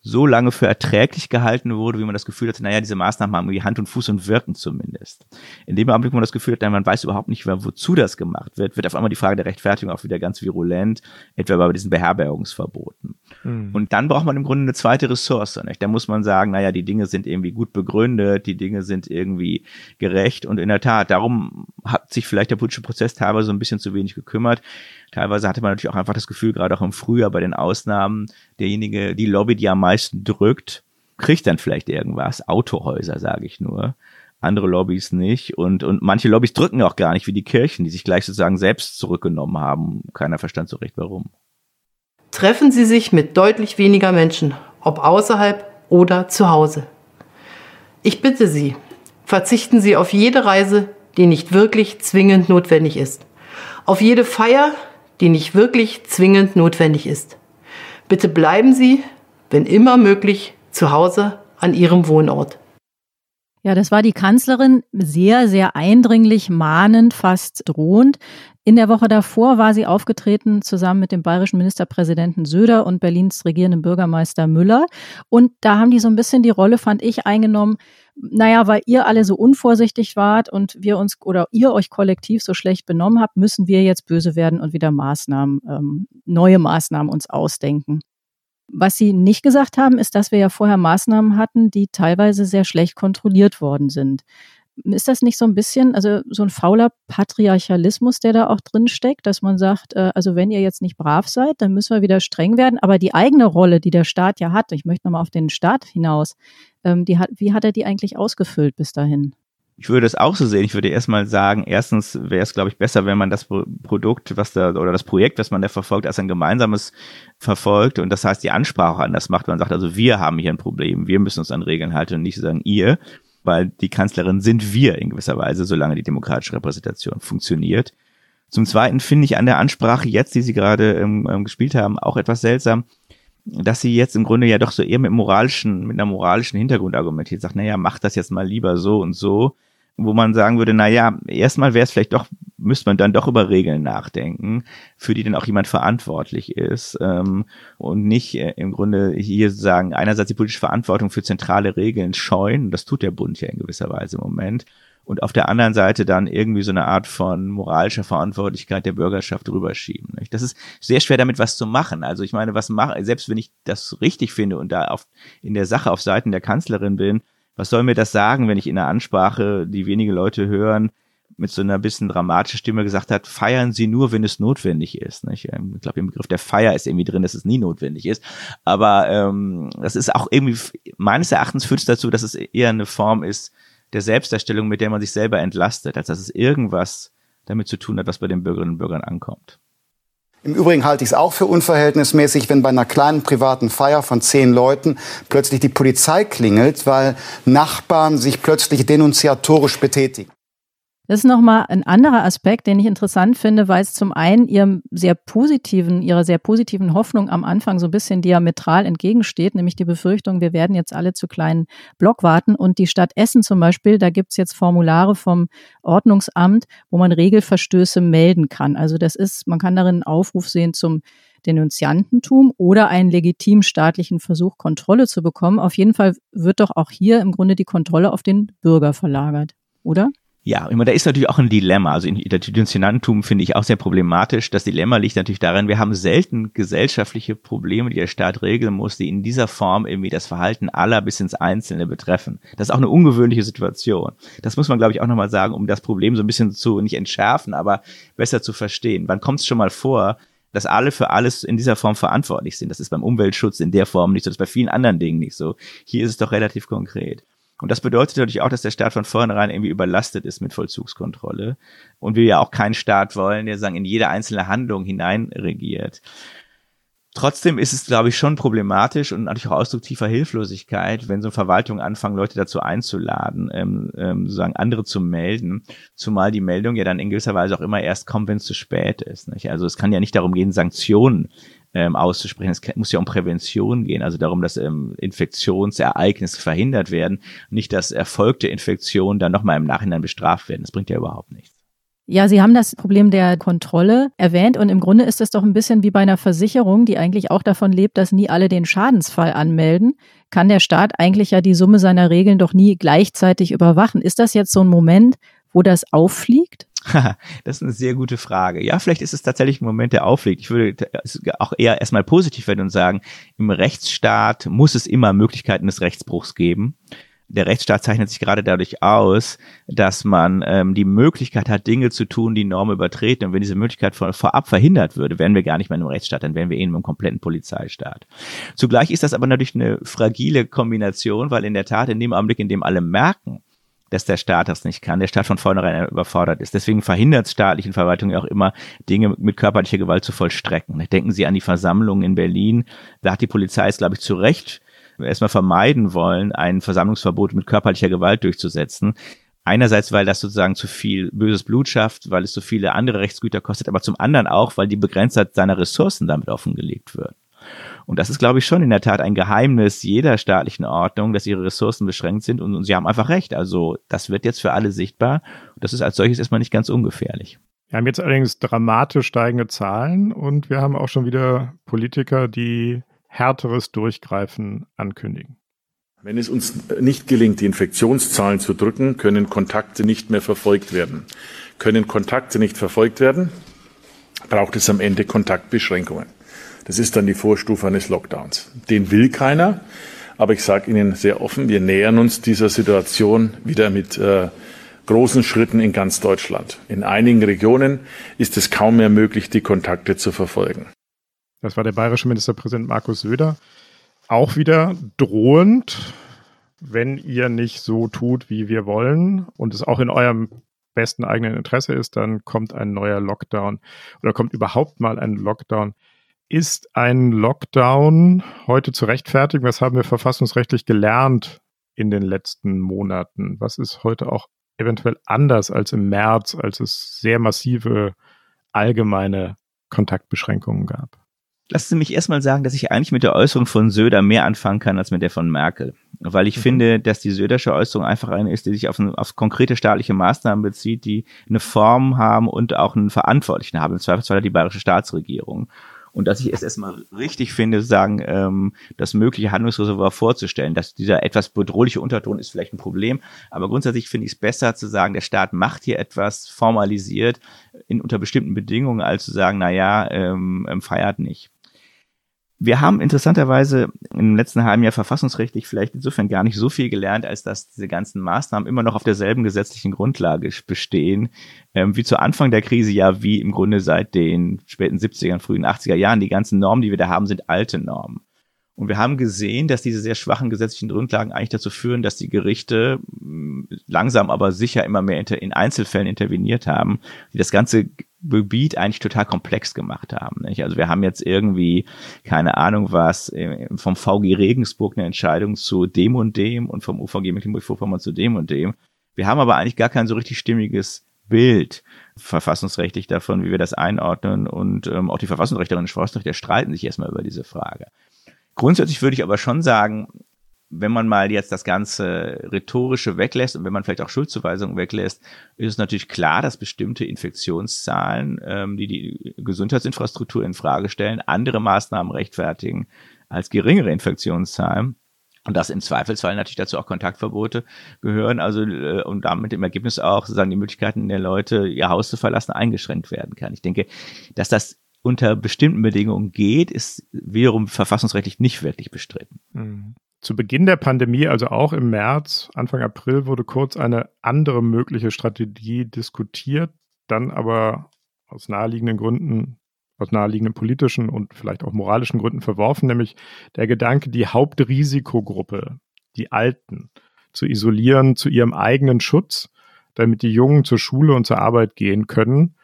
so lange für erträglich gehalten wurde, wie man das Gefühl hatte, naja, diese Maßnahmen haben irgendwie Hand und Fuß und wirken zumindest. In dem Augenblick, wo man das Gefühl hat, man weiß überhaupt nicht mehr, wozu das gemacht wird, wird auf einmal die Frage der Rechtfertigung auch wieder ganz virulent, etwa bei diesen Beherbergungsverboten. Mhm. Und dann braucht man im Grunde eine zweite Ressource. Nicht? Da muss man sagen, naja, die Dinge sind irgendwie gut begründet, die Dinge sind irgendwie gerecht und in der Tat, darum hat sich vielleicht der politische Prozess teilweise so ein bisschen zu wenig gekümmert. Teilweise hatte man natürlich auch einfach das Gefühl, gerade auch im Frühjahr bei den Ausnahmen, derjenige, die Lobby, die am meisten drückt, kriegt dann vielleicht irgendwas. Autohäuser, sage ich nur. Andere Lobbys nicht. Und, und manche Lobbys drücken auch gar nicht, wie die Kirchen, die sich gleich sozusagen selbst zurückgenommen haben. Keiner verstand so recht, warum. Treffen Sie sich mit deutlich weniger Menschen, ob außerhalb oder zu Hause. Ich bitte Sie, verzichten Sie auf jede Reise, die nicht wirklich zwingend notwendig ist. Auf jede Feier, die nicht wirklich zwingend notwendig ist. Bitte bleiben Sie, wenn immer möglich, zu Hause an Ihrem Wohnort. Ja, das war die Kanzlerin sehr, sehr eindringlich, mahnend, fast drohend. In der Woche davor war sie aufgetreten zusammen mit dem bayerischen Ministerpräsidenten Söder und Berlins regierenden Bürgermeister Müller. Und da haben die so ein bisschen die Rolle, fand ich, eingenommen, naja, weil ihr alle so unvorsichtig wart und wir uns oder ihr euch kollektiv so schlecht benommen habt, müssen wir jetzt böse werden und wieder Maßnahmen, ähm, neue Maßnahmen uns ausdenken. Was Sie nicht gesagt haben, ist, dass wir ja vorher Maßnahmen hatten, die teilweise sehr schlecht kontrolliert worden sind. Ist das nicht so ein bisschen, also so ein fauler Patriarchalismus, der da auch drin steckt, dass man sagt, äh, also wenn ihr jetzt nicht brav seid, dann müssen wir wieder streng werden. Aber die eigene Rolle, die der Staat ja hat, ich möchte nochmal auf den Staat hinaus, ähm, die hat, wie hat er die eigentlich ausgefüllt bis dahin? Ich würde es auch so sehen. Ich würde erstmal sagen, erstens wäre es, glaube ich, besser, wenn man das Produkt, was da, oder das Projekt, was man da verfolgt, als ein gemeinsames verfolgt und das heißt, die Ansprache anders macht. Man sagt also, wir haben hier ein Problem, wir müssen uns an Regeln halten und nicht sagen, ihr, weil die Kanzlerin sind wir in gewisser Weise, solange die demokratische Repräsentation funktioniert. Zum Zweiten finde ich an der Ansprache jetzt, die Sie gerade ähm, ähm gespielt haben, auch etwas seltsam, dass sie jetzt im Grunde ja doch so eher mit moralischen, mit einer moralischen Hintergrund argumentiert, sagt, naja, mach das jetzt mal lieber so und so, wo man sagen würde, naja, erstmal wäre es vielleicht doch, müsste man dann doch über Regeln nachdenken, für die dann auch jemand verantwortlich ist ähm, und nicht äh, im Grunde hier sagen, einerseits die politische Verantwortung für zentrale Regeln scheuen, das tut der Bund ja in gewisser Weise im Moment, und auf der anderen Seite dann irgendwie so eine Art von moralischer Verantwortlichkeit der Bürgerschaft rüberschieben. Nicht? Das ist sehr schwer damit was zu machen. Also ich meine, was mache, selbst wenn ich das richtig finde und da auf, in der Sache auf Seiten der Kanzlerin bin, was soll mir das sagen, wenn ich in einer Ansprache, die wenige Leute hören, mit so einer bisschen dramatischen Stimme gesagt hat, feiern Sie nur, wenn es notwendig ist. Ähm, ich glaube, im Begriff der Feier ist irgendwie drin, dass es nie notwendig ist. Aber ähm, das ist auch irgendwie, meines Erachtens führt es dazu, dass es eher eine Form ist, der Selbstdarstellung, mit der man sich selber entlastet, als dass es irgendwas damit zu tun hat, was bei den Bürgerinnen und Bürgern ankommt. Im Übrigen halte ich es auch für unverhältnismäßig, wenn bei einer kleinen privaten Feier von zehn Leuten plötzlich die Polizei klingelt, weil Nachbarn sich plötzlich denunziatorisch betätigen. Das ist nochmal ein anderer Aspekt, den ich interessant finde, weil es zum einen ihrem sehr positiven, ihrer sehr positiven Hoffnung am Anfang so ein bisschen diametral entgegensteht, nämlich die Befürchtung, wir werden jetzt alle zu kleinen Blockwarten. Und die Stadt Essen zum Beispiel, da gibt es jetzt Formulare vom Ordnungsamt, wo man Regelverstöße melden kann. Also das ist, man kann darin einen Aufruf sehen zum Denunziantentum oder einen legitimen staatlichen Versuch, Kontrolle zu bekommen. Auf jeden Fall wird doch auch hier im Grunde die Kontrolle auf den Bürger verlagert, oder? Ja, immer da ist natürlich auch ein Dilemma. Also Institutionentum finde ich auch sehr problematisch. Das Dilemma liegt natürlich darin, wir haben selten gesellschaftliche Probleme, die der Staat regeln muss, die in dieser Form irgendwie das Verhalten aller bis ins Einzelne betreffen. Das ist auch eine ungewöhnliche Situation. Das muss man, glaube ich, auch nochmal sagen, um das Problem so ein bisschen zu, nicht entschärfen, aber besser zu verstehen. Wann kommt es schon mal vor, dass alle für alles in dieser Form verantwortlich sind? Das ist beim Umweltschutz in der Form nicht so, das ist bei vielen anderen Dingen nicht so. Hier ist es doch relativ konkret. Und das bedeutet natürlich auch, dass der Staat von vornherein irgendwie überlastet ist mit Vollzugskontrolle. Und wir ja auch keinen Staat wollen, der sagen, in jede einzelne Handlung hinein regiert. Trotzdem ist es, glaube ich, schon problematisch und natürlich auch Ausdruck tiefer Hilflosigkeit, wenn so Verwaltungen anfangen, Leute dazu einzuladen, ähm, ähm, sozusagen andere zu melden, zumal die Meldung ja dann in gewisser Weise auch immer erst kommt, wenn es zu spät ist. Nicht? Also es kann ja nicht darum gehen, Sanktionen ähm, auszusprechen. Es muss ja um Prävention gehen, also darum, dass ähm, Infektionsereignisse verhindert werden, nicht, dass erfolgte Infektionen dann nochmal im Nachhinein bestraft werden. Das bringt ja überhaupt nichts. Ja, Sie haben das Problem der Kontrolle erwähnt und im Grunde ist es doch ein bisschen wie bei einer Versicherung, die eigentlich auch davon lebt, dass nie alle den Schadensfall anmelden. Kann der Staat eigentlich ja die Summe seiner Regeln doch nie gleichzeitig überwachen? Ist das jetzt so ein Moment, wo das auffliegt? <laughs> das ist eine sehr gute Frage. Ja, vielleicht ist es tatsächlich ein Moment, der aufliegt. Ich würde auch eher erstmal positiv werden und sagen, im Rechtsstaat muss es immer Möglichkeiten des Rechtsbruchs geben. Der Rechtsstaat zeichnet sich gerade dadurch aus, dass man ähm, die Möglichkeit hat, Dinge zu tun, die Normen übertreten. Und wenn diese Möglichkeit vor, vorab verhindert würde, wären wir gar nicht mehr in einem Rechtsstaat, dann wären wir eh in einem kompletten Polizeistaat. Zugleich ist das aber natürlich eine fragile Kombination, weil in der Tat in dem Augenblick, in dem alle merken, dass der Staat das nicht kann, der Staat von vornherein überfordert ist. Deswegen verhindert es staatlichen Verwaltungen auch immer, Dinge mit körperlicher Gewalt zu vollstrecken. Denken Sie an die Versammlung in Berlin. Da hat die Polizei es, glaube ich, zu Recht erstmal vermeiden wollen, ein Versammlungsverbot mit körperlicher Gewalt durchzusetzen. Einerseits, weil das sozusagen zu viel böses Blut schafft, weil es so viele andere Rechtsgüter kostet, aber zum anderen auch, weil die Begrenztheit seiner Ressourcen damit offengelegt wird. Und das ist, glaube ich, schon in der Tat ein Geheimnis jeder staatlichen Ordnung, dass ihre Ressourcen beschränkt sind und, und sie haben einfach recht. Also das wird jetzt für alle sichtbar. Und das ist als solches erstmal nicht ganz ungefährlich. Wir haben jetzt allerdings dramatisch steigende Zahlen und wir haben auch schon wieder Politiker, die härteres Durchgreifen ankündigen. Wenn es uns nicht gelingt, die Infektionszahlen zu drücken, können Kontakte nicht mehr verfolgt werden. Können Kontakte nicht verfolgt werden, braucht es am Ende Kontaktbeschränkungen. Das ist dann die Vorstufe eines Lockdowns. Den will keiner. Aber ich sage Ihnen sehr offen, wir nähern uns dieser Situation wieder mit äh, großen Schritten in ganz Deutschland. In einigen Regionen ist es kaum mehr möglich, die Kontakte zu verfolgen. Das war der bayerische Ministerpräsident Markus Söder. Auch wieder drohend, wenn ihr nicht so tut, wie wir wollen und es auch in eurem besten eigenen Interesse ist, dann kommt ein neuer Lockdown oder kommt überhaupt mal ein Lockdown. Ist ein Lockdown heute zu rechtfertigen? Was haben wir verfassungsrechtlich gelernt in den letzten Monaten? Was ist heute auch eventuell anders als im März, als es sehr massive allgemeine Kontaktbeschränkungen gab? Lassen Sie mich erstmal sagen, dass ich eigentlich mit der Äußerung von Söder mehr anfangen kann als mit der von Merkel. Weil ich mhm. finde, dass die Södersche Äußerung einfach eine ist, die sich auf, auf konkrete staatliche Maßnahmen bezieht, die eine Form haben und auch einen Verantwortlichen haben. Im Zweifelsfall die bayerische Staatsregierung und dass ich es erstmal richtig finde, sagen, ähm, das mögliche Handlungsreservoir vorzustellen. Dass dieser etwas bedrohliche Unterton ist vielleicht ein Problem, aber grundsätzlich finde ich es besser zu sagen, der Staat macht hier etwas formalisiert in unter bestimmten Bedingungen, als zu sagen, na ja, ähm, ähm feiert nicht. Wir haben interessanterweise im letzten halben Jahr verfassungsrechtlich vielleicht insofern gar nicht so viel gelernt, als dass diese ganzen Maßnahmen immer noch auf derselben gesetzlichen Grundlage bestehen, ähm, wie zu Anfang der Krise, ja, wie im Grunde seit den späten 70er, frühen 80er Jahren. Die ganzen Normen, die wir da haben, sind alte Normen. Und wir haben gesehen, dass diese sehr schwachen gesetzlichen Grundlagen eigentlich dazu führen, dass die Gerichte mm, langsam aber sicher immer mehr in Einzelfällen interveniert haben, die das ganze Gebiet eigentlich total komplex gemacht haben. Nicht? Also wir haben jetzt irgendwie, keine Ahnung was, vom VG Regensburg eine Entscheidung zu dem und dem und vom UVG Mecklenburg-Vorpommern zu dem und dem. Wir haben aber eigentlich gar kein so richtig stimmiges Bild verfassungsrechtlich davon, wie wir das einordnen und ähm, auch die Verfassungsrechterinnen und Forstrichter streiten sich erstmal über diese Frage. Grundsätzlich würde ich aber schon sagen, wenn man mal jetzt das ganze Rhetorische weglässt und wenn man vielleicht auch Schuldzuweisungen weglässt, ist es natürlich klar, dass bestimmte Infektionszahlen, ähm, die die Gesundheitsinfrastruktur in Frage stellen, andere Maßnahmen rechtfertigen als geringere Infektionszahlen. Und dass im Zweifelsfall natürlich dazu auch Kontaktverbote gehören, also äh, und damit im Ergebnis auch sozusagen die Möglichkeiten der Leute, ihr Haus zu verlassen, eingeschränkt werden kann. Ich denke, dass das unter bestimmten Bedingungen geht, ist wiederum verfassungsrechtlich nicht wirklich bestritten. Mhm. Zu Beginn der Pandemie, also auch im März, Anfang April, wurde kurz eine andere mögliche Strategie diskutiert, dann aber aus naheliegenden Gründen, aus naheliegenden politischen und vielleicht auch moralischen Gründen verworfen, nämlich der Gedanke, die Hauptrisikogruppe, die Alten, zu isolieren zu ihrem eigenen Schutz, damit die Jungen zur Schule und zur Arbeit gehen können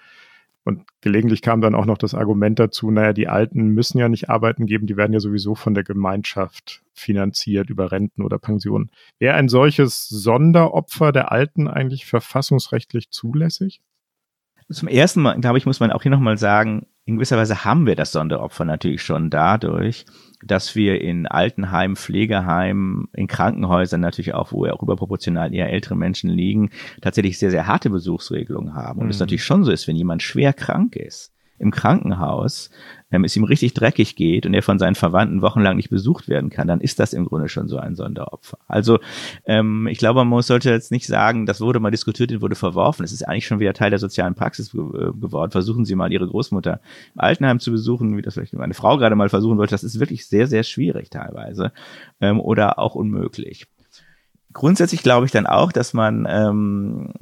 und gelegentlich kam dann auch noch das Argument dazu, naja, die Alten müssen ja nicht arbeiten geben, die werden ja sowieso von der Gemeinschaft finanziert über Renten oder Pensionen. Wäre ein solches Sonderopfer der Alten eigentlich verfassungsrechtlich zulässig? Zum ersten Mal, glaube ich, muss man auch hier nochmal sagen, in gewisser Weise haben wir das Sonderopfer natürlich schon dadurch, dass wir in Altenheimen, Pflegeheimen, in Krankenhäusern natürlich auch, wo ja auch überproportional eher ältere Menschen liegen, tatsächlich sehr, sehr harte Besuchsregelungen haben. Und es mhm. natürlich schon so ist, wenn jemand schwer krank ist, im Krankenhaus, ähm, es ihm richtig dreckig geht und er von seinen Verwandten wochenlang nicht besucht werden kann, dann ist das im Grunde schon so ein Sonderopfer. Also ähm, ich glaube, man sollte jetzt nicht sagen, das wurde mal diskutiert und wurde verworfen. Es ist eigentlich schon wieder Teil der sozialen Praxis ge äh, geworden. Versuchen Sie mal Ihre Großmutter im Altenheim zu besuchen, wie das vielleicht meine Frau gerade mal versuchen wollte. Das ist wirklich sehr, sehr schwierig teilweise ähm, oder auch unmöglich. Grundsätzlich glaube ich dann auch, dass man ähm,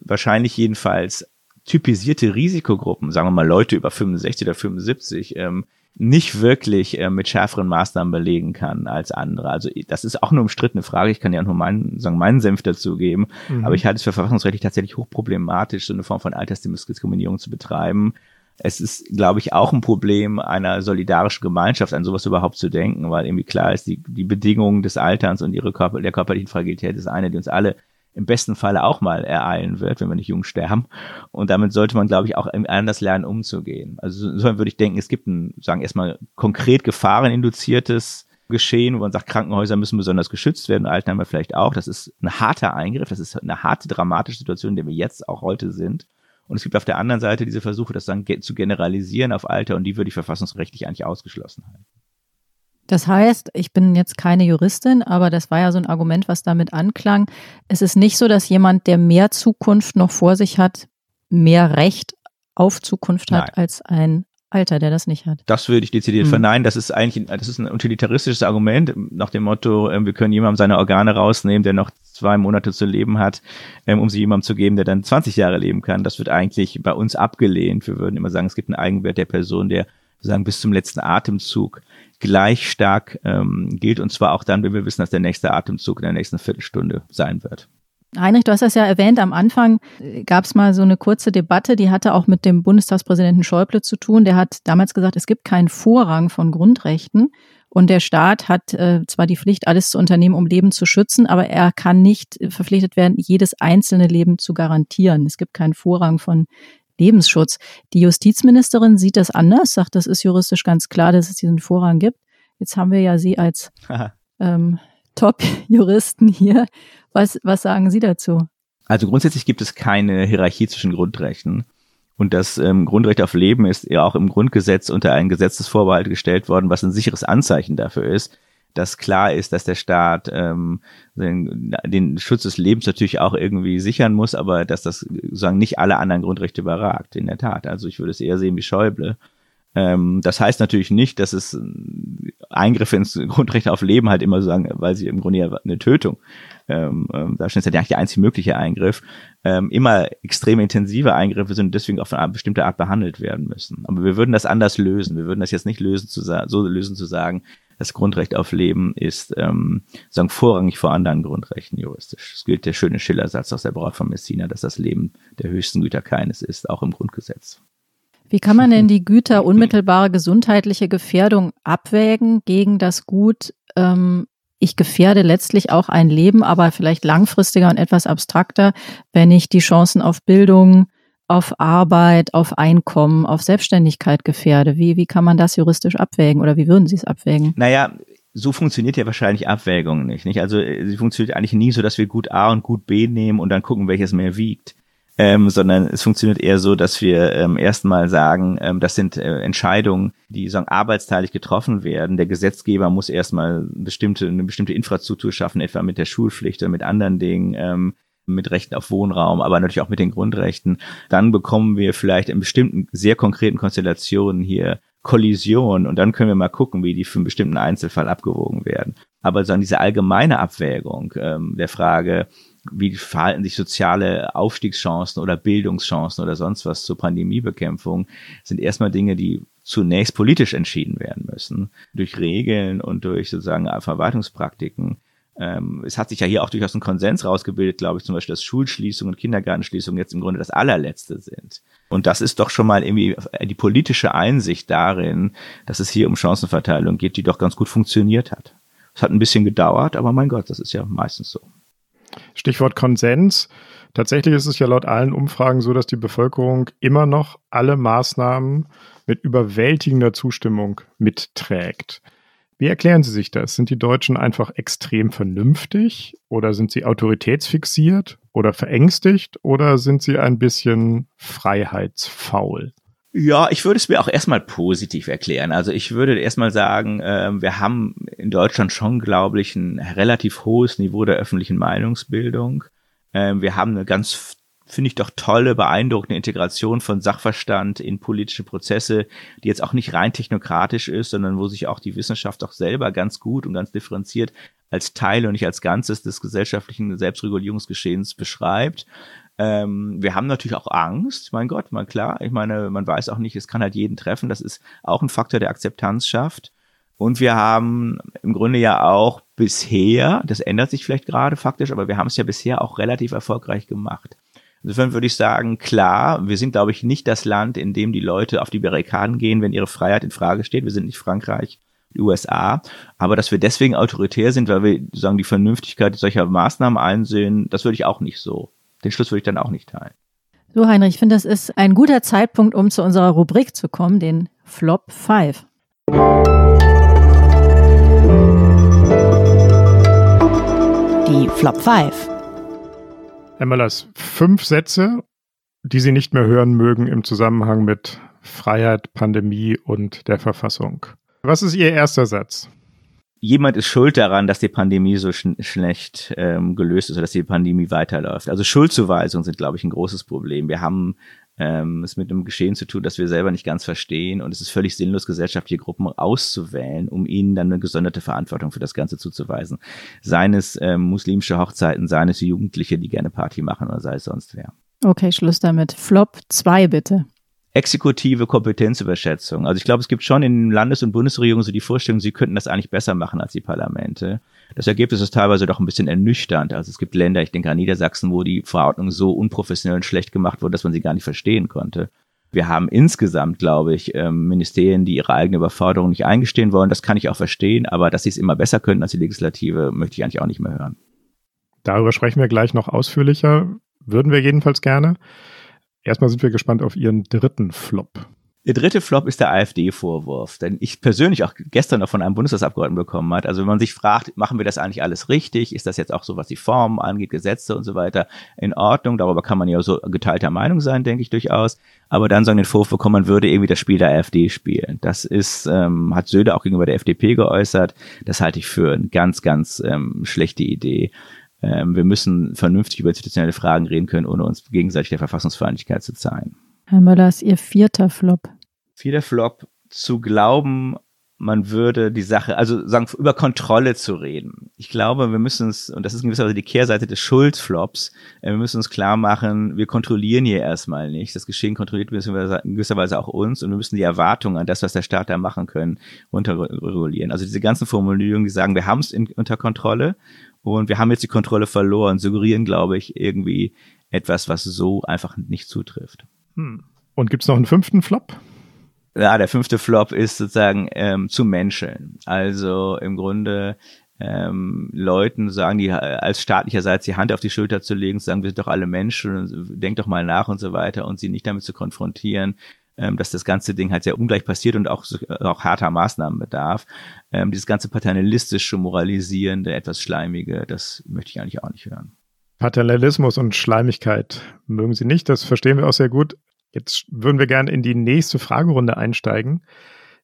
wahrscheinlich jedenfalls typisierte Risikogruppen, sagen wir mal Leute über 65 oder 75, ähm, nicht wirklich äh, mit schärferen Maßnahmen belegen kann als andere. Also das ist auch eine umstrittene Frage. Ich kann ja nur meinen, sagen, meinen Senf dazugeben. Mhm. Aber ich halte es für verfassungsrechtlich tatsächlich hochproblematisch, so eine Form von Altersdiskriminierung zu betreiben. Es ist, glaube ich, auch ein Problem einer solidarischen Gemeinschaft, an sowas überhaupt zu denken, weil irgendwie klar ist, die, die Bedingungen des Alterns und ihre Körper, der körperlichen Fragilität ist eine, die uns alle im besten Falle auch mal ereilen wird, wenn wir nicht jung sterben. Und damit sollte man, glaube ich, auch anders lernen, umzugehen. Also insofern würde ich denken, es gibt ein, sagen erstmal konkret gefahreninduziertes Geschehen, wo man sagt, Krankenhäuser müssen besonders geschützt werden, Altenheime vielleicht auch. Das ist ein harter Eingriff, das ist eine harte, dramatische Situation, in der wir jetzt auch heute sind. Und es gibt auf der anderen Seite diese Versuche, das dann zu generalisieren auf Alter und die würde ich verfassungsrechtlich eigentlich ausgeschlossen halten. Das heißt, ich bin jetzt keine Juristin, aber das war ja so ein Argument, was damit anklang. Es ist nicht so, dass jemand, der mehr Zukunft noch vor sich hat, mehr Recht auf Zukunft hat Nein. als ein Alter, der das nicht hat. Das würde ich dezidiert hm. verneinen. Das ist eigentlich, das ist ein utilitaristisches Argument nach dem Motto, ähm, wir können jemandem seine Organe rausnehmen, der noch zwei Monate zu leben hat, ähm, um sie jemandem zu geben, der dann 20 Jahre leben kann. Das wird eigentlich bei uns abgelehnt. Wir würden immer sagen, es gibt einen Eigenwert der Person, der sozusagen bis zum letzten Atemzug gleich stark ähm, gilt und zwar auch dann, wenn wir wissen, dass der nächste Atemzug in der nächsten Viertelstunde sein wird. Heinrich, du hast das ja erwähnt, am Anfang äh, gab es mal so eine kurze Debatte, die hatte auch mit dem Bundestagspräsidenten Schäuble zu tun. Der hat damals gesagt, es gibt keinen Vorrang von Grundrechten und der Staat hat äh, zwar die Pflicht, alles zu unternehmen, um Leben zu schützen, aber er kann nicht verpflichtet werden, jedes einzelne Leben zu garantieren. Es gibt keinen Vorrang von Lebensschutz. Die Justizministerin sieht das anders, sagt, das ist juristisch ganz klar, dass es diesen Vorrang gibt. Jetzt haben wir ja Sie als ähm, Top-Juristen hier. Was, was sagen Sie dazu? Also grundsätzlich gibt es keine Hierarchie zwischen Grundrechten. Und das ähm, Grundrecht auf Leben ist ja auch im Grundgesetz unter einen Gesetzesvorbehalt gestellt worden, was ein sicheres Anzeichen dafür ist, dass klar ist, dass der Staat ähm, den, den Schutz des Lebens natürlich auch irgendwie sichern muss, aber dass das sozusagen nicht alle anderen Grundrechte überragt, in der Tat. Also ich würde es eher sehen wie Schäuble. Ähm, das heißt natürlich nicht, dass es Eingriffe ins Grundrecht auf Leben halt immer sagen, weil sie im Grunde ja eine Tötung ähm, ähm, da ist ja eigentlich der einzig mögliche Eingriff, ähm, immer extrem intensive Eingriffe sind und deswegen auf eine bestimmte Art behandelt werden müssen. Aber wir würden das anders lösen. Wir würden das jetzt nicht lösen zu so lösen zu sagen, das Grundrecht auf Leben ist ähm, sagen vorrangig vor anderen Grundrechten juristisch. Es gilt der schöne Schillersatz aus der Braut von Messina, dass das Leben der höchsten Güter keines ist, auch im Grundgesetz. Wie kann man denn die Güter unmittelbare gesundheitliche Gefährdung abwägen gegen das Gut, ähm, ich gefährde letztlich auch ein Leben, aber vielleicht langfristiger und etwas abstrakter, wenn ich die Chancen auf Bildung, auf Arbeit, auf Einkommen, auf Selbstständigkeit gefährde. Wie, wie kann man das juristisch abwägen oder wie würden Sie es abwägen? Naja, so funktioniert ja wahrscheinlich Abwägung nicht, nicht? Also äh, sie funktioniert eigentlich nie so, dass wir gut A und gut B nehmen und dann gucken, welches mehr wiegt. Ähm, sondern es funktioniert eher so, dass wir ähm, erstmal sagen, ähm, das sind äh, Entscheidungen, die sagen, arbeitsteilig getroffen werden. Der Gesetzgeber muss erstmal bestimmte, eine bestimmte Infrastruktur schaffen, etwa mit der Schulpflicht oder mit anderen Dingen. Ähm, mit Rechten auf Wohnraum, aber natürlich auch mit den Grundrechten. Dann bekommen wir vielleicht in bestimmten sehr konkreten Konstellationen hier Kollision und dann können wir mal gucken, wie die für einen bestimmten Einzelfall abgewogen werden. Aber so an diese allgemeine Abwägung ähm, der Frage, wie verhalten sich soziale Aufstiegschancen oder Bildungschancen oder sonst was zur Pandemiebekämpfung, sind erstmal Dinge, die zunächst politisch entschieden werden müssen, durch Regeln und durch sozusagen Verwaltungspraktiken ähm, es hat sich ja hier auch durchaus ein Konsens rausgebildet, glaube ich, zum Beispiel, dass Schulschließungen und Kindergartenschließungen jetzt im Grunde das allerletzte sind. Und das ist doch schon mal irgendwie die politische Einsicht darin, dass es hier um Chancenverteilung geht, die doch ganz gut funktioniert hat. Es hat ein bisschen gedauert, aber mein Gott, das ist ja meistens so. Stichwort Konsens. Tatsächlich ist es ja laut allen Umfragen so, dass die Bevölkerung immer noch alle Maßnahmen mit überwältigender Zustimmung mitträgt. Wie erklären Sie sich das? Sind die Deutschen einfach extrem vernünftig oder sind sie autoritätsfixiert oder verängstigt oder sind sie ein bisschen freiheitsfaul? Ja, ich würde es mir auch erstmal positiv erklären. Also ich würde erstmal sagen, äh, wir haben in Deutschland schon, glaube ich, ein relativ hohes Niveau der öffentlichen Meinungsbildung. Äh, wir haben eine ganz finde ich doch tolle, beeindruckende Integration von Sachverstand in politische Prozesse, die jetzt auch nicht rein technokratisch ist, sondern wo sich auch die Wissenschaft auch selber ganz gut und ganz differenziert als Teil und nicht als Ganzes des gesellschaftlichen Selbstregulierungsgeschehens beschreibt. Ähm, wir haben natürlich auch Angst, mein Gott, mal klar. Ich meine, man weiß auch nicht, es kann halt jeden treffen. Das ist auch ein Faktor, der Akzeptanz schafft. Und wir haben im Grunde ja auch bisher, das ändert sich vielleicht gerade faktisch, aber wir haben es ja bisher auch relativ erfolgreich gemacht. Insofern würde ich sagen, klar, wir sind, glaube ich, nicht das Land, in dem die Leute auf die Barrikaden gehen, wenn ihre Freiheit in Frage steht. Wir sind nicht Frankreich, die USA. Aber dass wir deswegen autoritär sind, weil wir sagen, die Vernünftigkeit solcher Maßnahmen einsehen, das würde ich auch nicht so. Den Schluss würde ich dann auch nicht teilen. So, Heinrich, ich finde, das ist ein guter Zeitpunkt, um zu unserer Rubrik zu kommen, den Flop 5. Die Flop 5. Herr Möllers, fünf Sätze, die Sie nicht mehr hören mögen im Zusammenhang mit Freiheit, Pandemie und der Verfassung. Was ist Ihr erster Satz? Jemand ist schuld daran, dass die Pandemie so sch schlecht ähm, gelöst ist oder dass die Pandemie weiterläuft. Also Schuldzuweisungen sind, glaube ich, ein großes Problem. Wir haben ähm, es mit einem Geschehen zu tun, das wir selber nicht ganz verstehen. Und es ist völlig sinnlos, gesellschaftliche Gruppen auszuwählen, um ihnen dann eine gesonderte Verantwortung für das Ganze zuzuweisen. Seien es ähm, muslimische Hochzeiten, seien es Jugendliche, die gerne Party machen oder sei es sonst wer. Okay, Schluss damit. Flop 2 bitte exekutive Kompetenzüberschätzung. Also ich glaube, es gibt schon in Landes- und Bundesregierungen so die Vorstellung, sie könnten das eigentlich besser machen als die Parlamente. Das Ergebnis ist teilweise doch ein bisschen ernüchternd. Also es gibt Länder, ich denke an Niedersachsen, wo die Verordnung so unprofessionell und schlecht gemacht wurde, dass man sie gar nicht verstehen konnte. Wir haben insgesamt, glaube ich, ähm, Ministerien, die ihre eigene Überforderung nicht eingestehen wollen. Das kann ich auch verstehen, aber dass sie es immer besser könnten als die Legislative, möchte ich eigentlich auch nicht mehr hören. Darüber sprechen wir gleich noch ausführlicher. Würden wir jedenfalls gerne. Erstmal sind wir gespannt auf Ihren dritten Flop. Der dritte Flop ist der AfD-Vorwurf, denn ich persönlich auch gestern noch von einem Bundestagsabgeordneten bekommen hat. Also wenn man sich fragt, machen wir das eigentlich alles richtig? Ist das jetzt auch so, was die Formen angeht, Gesetze und so weiter, in Ordnung? Darüber kann man ja so geteilter Meinung sein, denke ich durchaus. Aber dann sagen den Vorwurf bekommen, man würde irgendwie das Spiel der AfD spielen. Das ist, ähm, hat Söder auch gegenüber der FDP geäußert. Das halte ich für eine ganz, ganz ähm, schlechte Idee. Ähm, wir müssen vernünftig über institutionelle Fragen reden können, ohne uns gegenseitig der Verfassungsfeindlichkeit zu zeigen. Herr Möller, ist Ihr vierter Flop vieler Flop zu glauben, man würde die Sache, also sagen, über Kontrolle zu reden. Ich glaube, wir müssen uns, und das ist in gewisser Weise die Kehrseite des Schuldflops, äh, wir müssen uns klar machen, wir kontrollieren hier erstmal nicht. Das Geschehen kontrolliert in gewisser Weise auch uns und wir müssen die Erwartungen an das, was der Staat da machen können, runterregulieren. Also diese ganzen Formulierungen, die sagen, wir haben es unter Kontrolle und wir haben jetzt die Kontrolle verloren, suggerieren, glaube ich, irgendwie etwas, was so einfach nicht zutrifft. Hm. Und gibt's noch einen fünften Flop? Ja, der fünfte Flop ist sozusagen ähm, zu Menscheln. Also im Grunde ähm, Leuten sagen, die als staatlicherseits die Hand auf die Schulter zu legen, zu sagen, wir sind doch alle Menschen, denk doch mal nach und so weiter und sie nicht damit zu konfrontieren, ähm, dass das ganze Ding halt sehr ungleich passiert und auch, auch harter Maßnahmen bedarf. Ähm, dieses ganze paternalistische, moralisierende, etwas schleimige, das möchte ich eigentlich auch nicht hören. Paternalismus und Schleimigkeit mögen Sie nicht, das verstehen wir auch sehr gut. Jetzt würden wir gerne in die nächste Fragerunde einsteigen.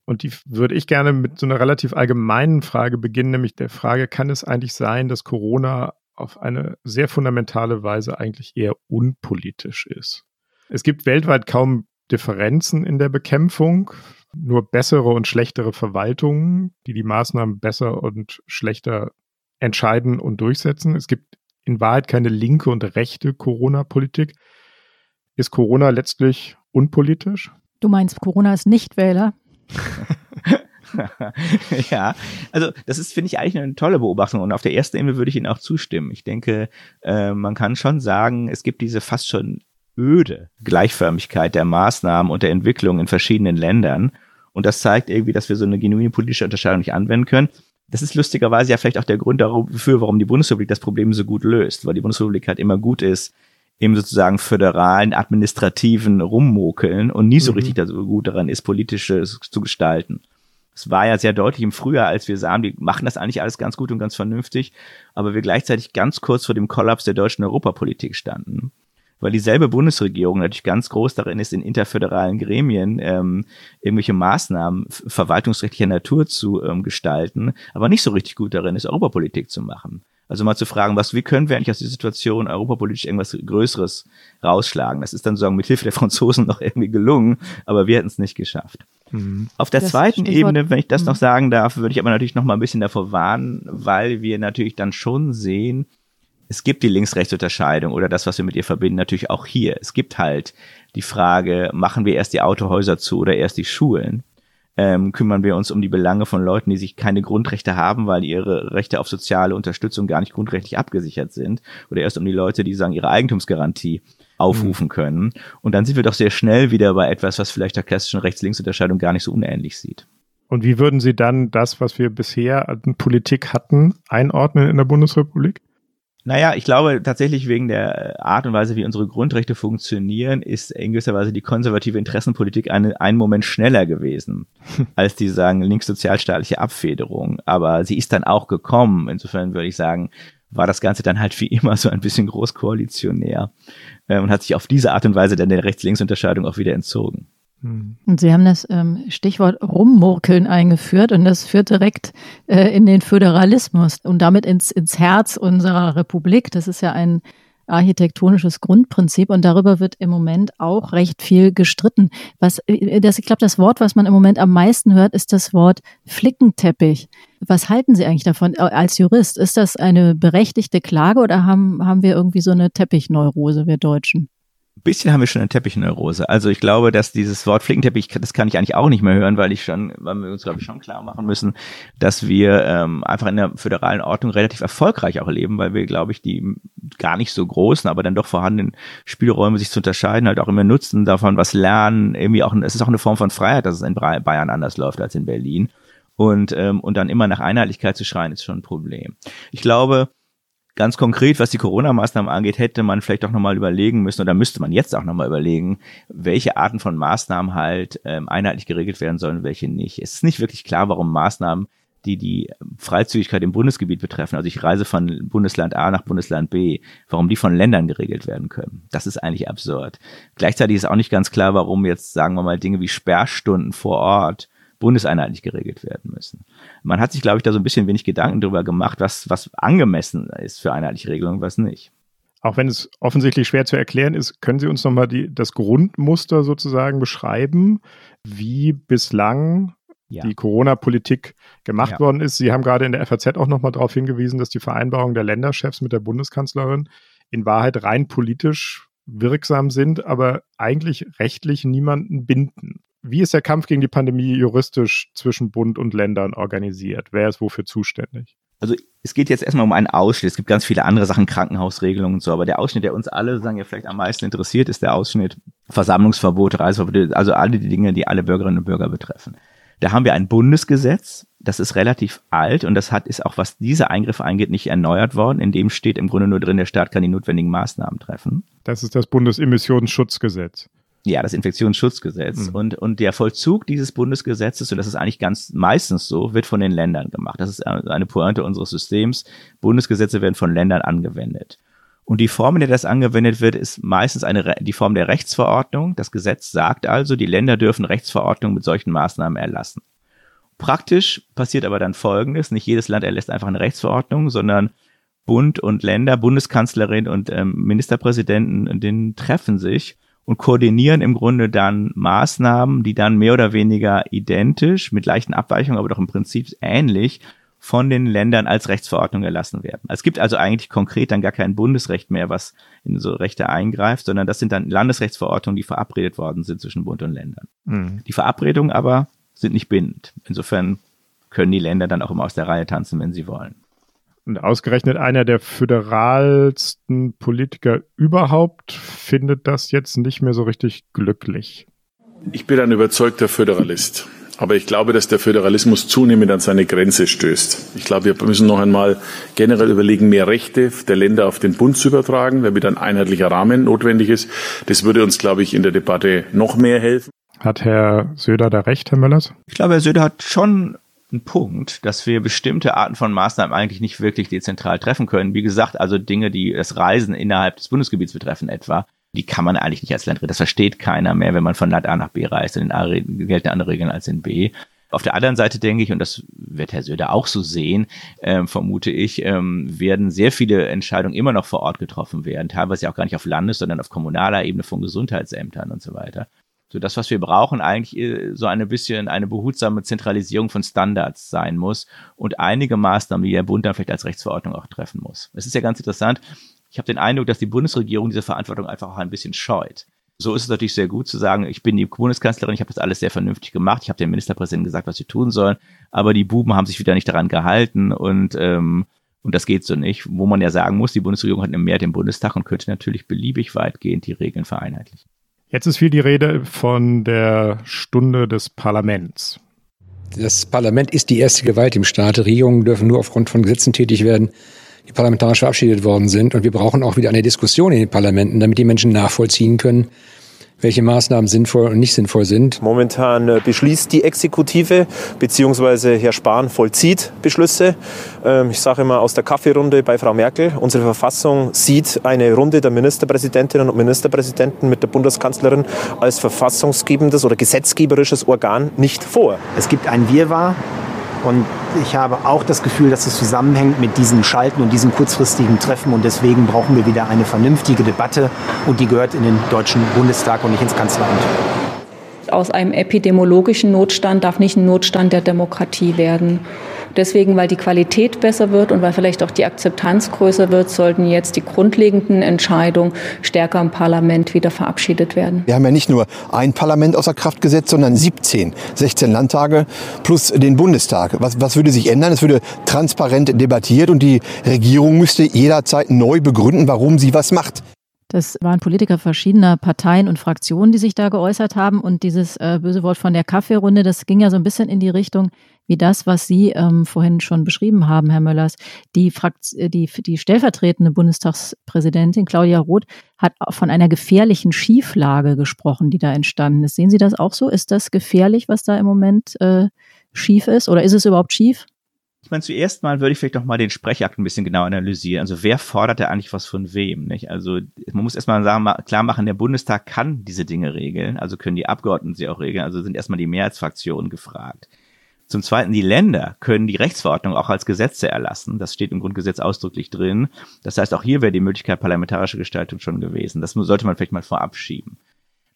Und die würde ich gerne mit so einer relativ allgemeinen Frage beginnen, nämlich der Frage, kann es eigentlich sein, dass Corona auf eine sehr fundamentale Weise eigentlich eher unpolitisch ist? Es gibt weltweit kaum Differenzen in der Bekämpfung, nur bessere und schlechtere Verwaltungen, die die Maßnahmen besser und schlechter entscheiden und durchsetzen. Es gibt in Wahrheit keine linke und rechte Corona-Politik. Ist Corona letztlich unpolitisch? Du meinst, Corona ist nicht Wähler? <laughs> ja, also das ist, finde ich, eigentlich eine tolle Beobachtung und auf der ersten Ebene würde ich Ihnen auch zustimmen. Ich denke, äh, man kann schon sagen, es gibt diese fast schon öde Gleichförmigkeit der Maßnahmen und der Entwicklung in verschiedenen Ländern und das zeigt irgendwie, dass wir so eine genuine politische Unterscheidung nicht anwenden können. Das ist lustigerweise ja vielleicht auch der Grund dafür, warum die Bundesrepublik das Problem so gut löst, weil die Bundesrepublik halt immer gut ist, im sozusagen föderalen, administrativen Rummokeln und nie so mhm. richtig so gut daran ist, politisches zu gestalten. Es war ja sehr deutlich im Frühjahr, als wir sahen, die machen das eigentlich alles ganz gut und ganz vernünftig, aber wir gleichzeitig ganz kurz vor dem Kollaps der deutschen Europapolitik standen. Weil dieselbe Bundesregierung natürlich ganz groß darin ist, in interföderalen Gremien ähm, irgendwelche Maßnahmen verwaltungsrechtlicher Natur zu ähm, gestalten, aber nicht so richtig gut darin ist, Europapolitik zu machen. Also mal zu fragen, was, wie können wir eigentlich aus dieser Situation europapolitisch irgendwas Größeres rausschlagen? Das ist dann sozusagen mit Hilfe der Franzosen <laughs> noch irgendwie gelungen, aber wir hätten es nicht geschafft. Mhm. Auf der das zweiten Stichwort, Ebene, wenn ich das mhm. noch sagen darf, würde ich aber natürlich noch mal ein bisschen davor warnen, weil wir natürlich dann schon sehen, es gibt die Links-Rechts-Unterscheidung oder das, was wir mit ihr verbinden, natürlich auch hier. Es gibt halt die Frage, machen wir erst die Autohäuser zu oder erst die Schulen? Ähm, kümmern wir uns um die Belange von Leuten, die sich keine Grundrechte haben, weil ihre Rechte auf soziale Unterstützung gar nicht grundrechtlich abgesichert sind. Oder erst um die Leute, die sagen, ihre Eigentumsgarantie aufrufen mhm. können. Und dann sind wir doch sehr schnell wieder bei etwas, was vielleicht der klassischen Rechts-Links-Unterscheidung gar nicht so unähnlich sieht. Und wie würden Sie dann das, was wir bisher an Politik hatten, einordnen in der Bundesrepublik? Naja, ich glaube tatsächlich wegen der äh, Art und Weise, wie unsere Grundrechte funktionieren, ist in gewisser Weise die konservative Interessenpolitik eine, einen Moment schneller gewesen <laughs> als die sagen linkssozialstaatliche Abfederung. Aber sie ist dann auch gekommen. Insofern würde ich sagen, war das Ganze dann halt wie immer so ein bisschen großkoalitionär äh, und hat sich auf diese Art und Weise dann der Rechts-Links-Unterscheidung auch wieder entzogen. Hm. Und Sie haben das ähm, Stichwort Rummurkeln eingeführt und das führt direkt äh, in den Föderalismus und damit ins, ins Herz unserer Republik. Das ist ja ein architektonisches Grundprinzip und darüber wird im Moment auch recht viel gestritten. Was, äh, das, ich glaube, das Wort, was man im Moment am meisten hört, ist das Wort Flickenteppich. Was halten Sie eigentlich davon äh, als Jurist? Ist das eine berechtigte Klage oder haben, haben wir irgendwie so eine Teppichneurose, wir Deutschen? Bisschen haben wir schon eine Teppichneurose. Also ich glaube, dass dieses Wort Flickenteppich, das kann ich eigentlich auch nicht mehr hören, weil ich schon, weil wir uns, glaube ich, schon klar machen müssen, dass wir ähm, einfach in der föderalen Ordnung relativ erfolgreich auch leben, weil wir, glaube ich, die gar nicht so großen, aber dann doch vorhandenen Spielräume sich zu unterscheiden, halt auch immer nutzen, davon was lernen, irgendwie auch, es ist auch eine Form von Freiheit, dass es in Bayern anders läuft als in Berlin. Und, ähm, und dann immer nach Einheitlichkeit zu schreien, ist schon ein Problem. Ich glaube, Ganz konkret, was die Corona-Maßnahmen angeht, hätte man vielleicht auch nochmal überlegen müssen oder müsste man jetzt auch nochmal überlegen, welche Arten von Maßnahmen halt ähm, einheitlich geregelt werden sollen welche nicht. Es ist nicht wirklich klar, warum Maßnahmen, die die Freizügigkeit im Bundesgebiet betreffen, also ich reise von Bundesland A nach Bundesland B, warum die von Ländern geregelt werden können. Das ist eigentlich absurd. Gleichzeitig ist auch nicht ganz klar, warum jetzt, sagen wir mal, Dinge wie Sperrstunden vor Ort bundeseinheitlich geregelt werden müssen. Man hat sich, glaube ich, da so ein bisschen wenig Gedanken darüber gemacht, was, was angemessen ist für einheitliche Regelungen, was nicht. Auch wenn es offensichtlich schwer zu erklären ist, können Sie uns nochmal das Grundmuster sozusagen beschreiben, wie bislang ja. die Corona-Politik gemacht ja. worden ist. Sie haben gerade in der FAZ auch nochmal darauf hingewiesen, dass die Vereinbarung der Länderchefs mit der Bundeskanzlerin in Wahrheit rein politisch wirksam sind, aber eigentlich rechtlich niemanden binden. Wie ist der Kampf gegen die Pandemie juristisch zwischen Bund und Ländern organisiert? Wer ist wofür zuständig? Also es geht jetzt erstmal um einen Ausschnitt. Es gibt ganz viele andere Sachen, Krankenhausregelungen und so, aber der Ausschnitt, der uns alle sagen ja vielleicht am meisten interessiert, ist der Ausschnitt Versammlungsverbot, Reiseverbot, also alle die Dinge, die alle Bürgerinnen und Bürger betreffen. Da haben wir ein Bundesgesetz, das ist relativ alt und das hat ist auch was diese Eingriffe angeht nicht erneuert worden. In dem steht im Grunde nur drin, der Staat kann die notwendigen Maßnahmen treffen. Das ist das Bundesemissionsschutzgesetz. Ja, das Infektionsschutzgesetz. Mhm. Und, und der Vollzug dieses Bundesgesetzes, und das ist eigentlich ganz meistens so, wird von den Ländern gemacht. Das ist eine Pointe unseres Systems. Bundesgesetze werden von Ländern angewendet. Und die Form, in der das angewendet wird, ist meistens eine, die Form der Rechtsverordnung. Das Gesetz sagt also, die Länder dürfen Rechtsverordnungen mit solchen Maßnahmen erlassen. Praktisch passiert aber dann Folgendes. Nicht jedes Land erlässt einfach eine Rechtsverordnung, sondern Bund und Länder, Bundeskanzlerin und ähm, Ministerpräsidenten, denen treffen sich und koordinieren im Grunde dann Maßnahmen, die dann mehr oder weniger identisch, mit leichten Abweichungen, aber doch im Prinzip ähnlich von den Ländern als Rechtsverordnung erlassen werden. Es gibt also eigentlich konkret dann gar kein Bundesrecht mehr, was in so Rechte eingreift, sondern das sind dann Landesrechtsverordnungen, die verabredet worden sind zwischen Bund und Ländern. Mhm. Die Verabredungen aber sind nicht bindend. Insofern können die Länder dann auch immer aus der Reihe tanzen, wenn sie wollen. Und ausgerechnet einer der föderalsten Politiker überhaupt findet das jetzt nicht mehr so richtig glücklich. Ich bin ein überzeugter Föderalist. Aber ich glaube, dass der Föderalismus zunehmend an seine Grenze stößt. Ich glaube, wir müssen noch einmal generell überlegen, mehr Rechte der Länder auf den Bund zu übertragen, damit ein einheitlicher Rahmen notwendig ist. Das würde uns, glaube ich, in der Debatte noch mehr helfen. Hat Herr Söder da recht, Herr Möllers? Ich glaube, Herr Söder hat schon einen Punkt, dass wir bestimmte Arten von Maßnahmen eigentlich nicht wirklich dezentral treffen können. Wie gesagt, also Dinge, die das Reisen innerhalb des Bundesgebiets betreffen etwa die kann man eigentlich nicht als Land retten. Das versteht keiner mehr, wenn man von Land A nach B reist. In A gelten andere Regeln als in B. Auf der anderen Seite denke ich, und das wird Herr Söder auch so sehen, ähm, vermute ich, ähm, werden sehr viele Entscheidungen immer noch vor Ort getroffen werden, teilweise auch gar nicht auf Landes-, sondern auf kommunaler Ebene von Gesundheitsämtern und so weiter. So das, was wir brauchen, eigentlich äh, so eine bisschen eine behutsame Zentralisierung von Standards sein muss und einige Maßnahmen, die der Bund dann vielleicht als Rechtsverordnung auch treffen muss. Es ist ja ganz interessant. Ich habe den Eindruck, dass die Bundesregierung diese Verantwortung einfach auch ein bisschen scheut. So ist es natürlich sehr gut zu sagen, ich bin die Bundeskanzlerin, ich habe das alles sehr vernünftig gemacht, ich habe dem Ministerpräsidenten gesagt, was sie tun sollen, aber die Buben haben sich wieder nicht daran gehalten und ähm, und das geht so nicht. Wo man ja sagen muss, die Bundesregierung hat eine Mehrheit im Bundestag und könnte natürlich beliebig weitgehend die Regeln vereinheitlichen. Jetzt ist viel die Rede von der Stunde des Parlaments. Das Parlament ist die erste Gewalt im Staat. Regierungen dürfen nur aufgrund von Gesetzen tätig werden, die parlamentarisch verabschiedet worden sind. Und wir brauchen auch wieder eine Diskussion in den Parlamenten, damit die Menschen nachvollziehen können, welche Maßnahmen sinnvoll und nicht sinnvoll sind. Momentan äh, beschließt die Exekutive beziehungsweise Herr Spahn vollzieht Beschlüsse. Ähm, ich sage immer aus der Kaffeerunde bei Frau Merkel. Unsere Verfassung sieht eine Runde der Ministerpräsidentinnen und Ministerpräsidenten mit der Bundeskanzlerin als verfassungsgebendes oder gesetzgeberisches Organ nicht vor. Es gibt ein Wirrwarr und ich habe auch das Gefühl, dass es zusammenhängt mit diesen Schalten und diesen kurzfristigen Treffen. Und deswegen brauchen wir wieder eine vernünftige Debatte. Und die gehört in den Deutschen Bundestag und nicht ins Kanzleramt. Aus einem epidemiologischen Notstand darf nicht ein Notstand der Demokratie werden. Deswegen, weil die Qualität besser wird und weil vielleicht auch die Akzeptanz größer wird, sollten jetzt die grundlegenden Entscheidungen stärker im Parlament wieder verabschiedet werden. Wir haben ja nicht nur ein Parlament außer Kraft gesetzt, sondern 17, 16 Landtage plus den Bundestag. Was, was würde sich ändern? Es würde transparent debattiert und die Regierung müsste jederzeit neu begründen, warum sie was macht. Das waren Politiker verschiedener Parteien und Fraktionen, die sich da geäußert haben. Und dieses äh, böse Wort von der Kaffeerunde, das ging ja so ein bisschen in die Richtung wie das, was Sie ähm, vorhin schon beschrieben haben, Herr Möllers. Die, Frakt äh, die, die stellvertretende Bundestagspräsidentin Claudia Roth hat von einer gefährlichen Schieflage gesprochen, die da entstanden ist. Sehen Sie das auch so? Ist das gefährlich, was da im Moment äh, schief ist? Oder ist es überhaupt schief? Ich meine, zuerst mal würde ich vielleicht noch mal den Sprechakt ein bisschen genau analysieren. Also wer fordert da eigentlich was von wem? Nicht? Also man muss erstmal sagen, klar machen, der Bundestag kann diese Dinge regeln, also können die Abgeordneten sie auch regeln, also sind erstmal die Mehrheitsfraktionen gefragt. Zum Zweiten, die Länder können die Rechtsverordnung auch als Gesetze erlassen. Das steht im Grundgesetz ausdrücklich drin. Das heißt, auch hier wäre die Möglichkeit parlamentarische Gestaltung schon gewesen. Das sollte man vielleicht mal vorab schieben.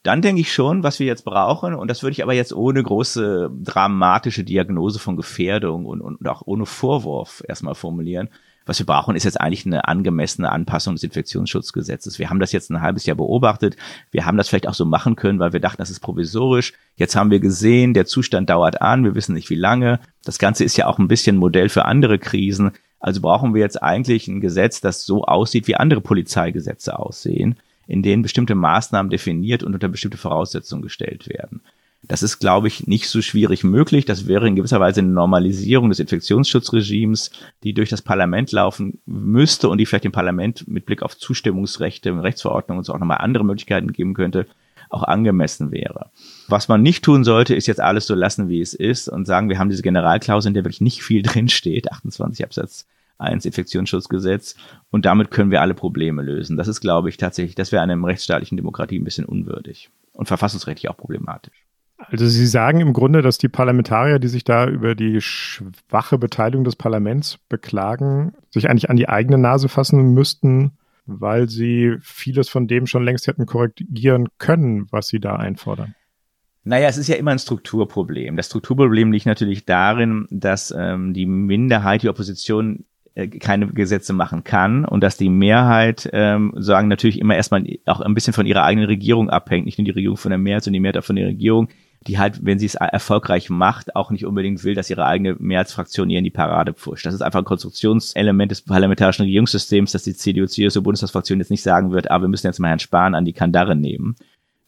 Dann denke ich schon, was wir jetzt brauchen, und das würde ich aber jetzt ohne große dramatische Diagnose von Gefährdung und, und auch ohne Vorwurf erstmal formulieren. Was wir brauchen, ist jetzt eigentlich eine angemessene Anpassung des Infektionsschutzgesetzes. Wir haben das jetzt ein halbes Jahr beobachtet. Wir haben das vielleicht auch so machen können, weil wir dachten, das ist provisorisch. Jetzt haben wir gesehen, der Zustand dauert an. Wir wissen nicht, wie lange. Das Ganze ist ja auch ein bisschen Modell für andere Krisen. Also brauchen wir jetzt eigentlich ein Gesetz, das so aussieht, wie andere Polizeigesetze aussehen in denen bestimmte Maßnahmen definiert und unter bestimmte Voraussetzungen gestellt werden. Das ist, glaube ich, nicht so schwierig möglich. Das wäre in gewisser Weise eine Normalisierung des Infektionsschutzregimes, die durch das Parlament laufen müsste und die vielleicht dem Parlament mit Blick auf Zustimmungsrechte, Rechtsverordnungen und so auch nochmal andere Möglichkeiten geben könnte. auch angemessen wäre. Was man nicht tun sollte, ist jetzt alles so lassen, wie es ist und sagen, wir haben diese Generalklausel, in der wirklich nicht viel drin steht, 28 Absatz 1 Infektionsschutzgesetz und damit können wir alle Probleme lösen. Das ist, glaube ich, tatsächlich, das wäre einer rechtsstaatlichen Demokratie ein bisschen unwürdig und verfassungsrechtlich auch problematisch. Also Sie sagen im Grunde, dass die Parlamentarier, die sich da über die schwache Beteiligung des Parlaments beklagen, sich eigentlich an die eigene Nase fassen müssten, weil sie vieles von dem schon längst hätten korrigieren können, was sie da einfordern. Naja, es ist ja immer ein Strukturproblem. Das Strukturproblem liegt natürlich darin, dass ähm, die Minderheit, die Opposition keine Gesetze machen kann und dass die Mehrheit ähm, sagen natürlich immer erstmal auch ein bisschen von ihrer eigenen Regierung abhängt, nicht nur die Regierung von der Mehrheit, sondern die Mehrheit auch von der Regierung, die halt, wenn sie es erfolgreich macht, auch nicht unbedingt will, dass ihre eigene Mehrheitsfraktion ihr in die Parade pfuscht. Das ist einfach ein Konstruktionselement des parlamentarischen Regierungssystems, dass die CDU, CSU Bundestagsfraktion jetzt nicht sagen wird, ah, wir müssen jetzt mal Herrn Spahn an die Kandare nehmen.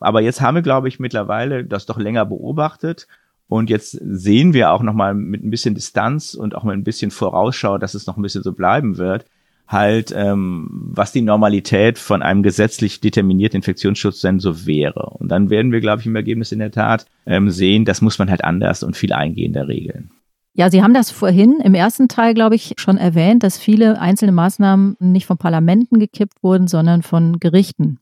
Aber jetzt haben wir, glaube ich, mittlerweile das doch länger beobachtet. Und jetzt sehen wir auch nochmal mit ein bisschen Distanz und auch mit ein bisschen Vorausschau, dass es noch ein bisschen so bleiben wird, halt, ähm, was die Normalität von einem gesetzlich determinierten Infektionsschutz denn so wäre. Und dann werden wir, glaube ich, im Ergebnis in der Tat ähm, sehen, das muss man halt anders und viel eingehender regeln. Ja, Sie haben das vorhin im ersten Teil, glaube ich, schon erwähnt, dass viele einzelne Maßnahmen nicht von Parlamenten gekippt wurden, sondern von Gerichten.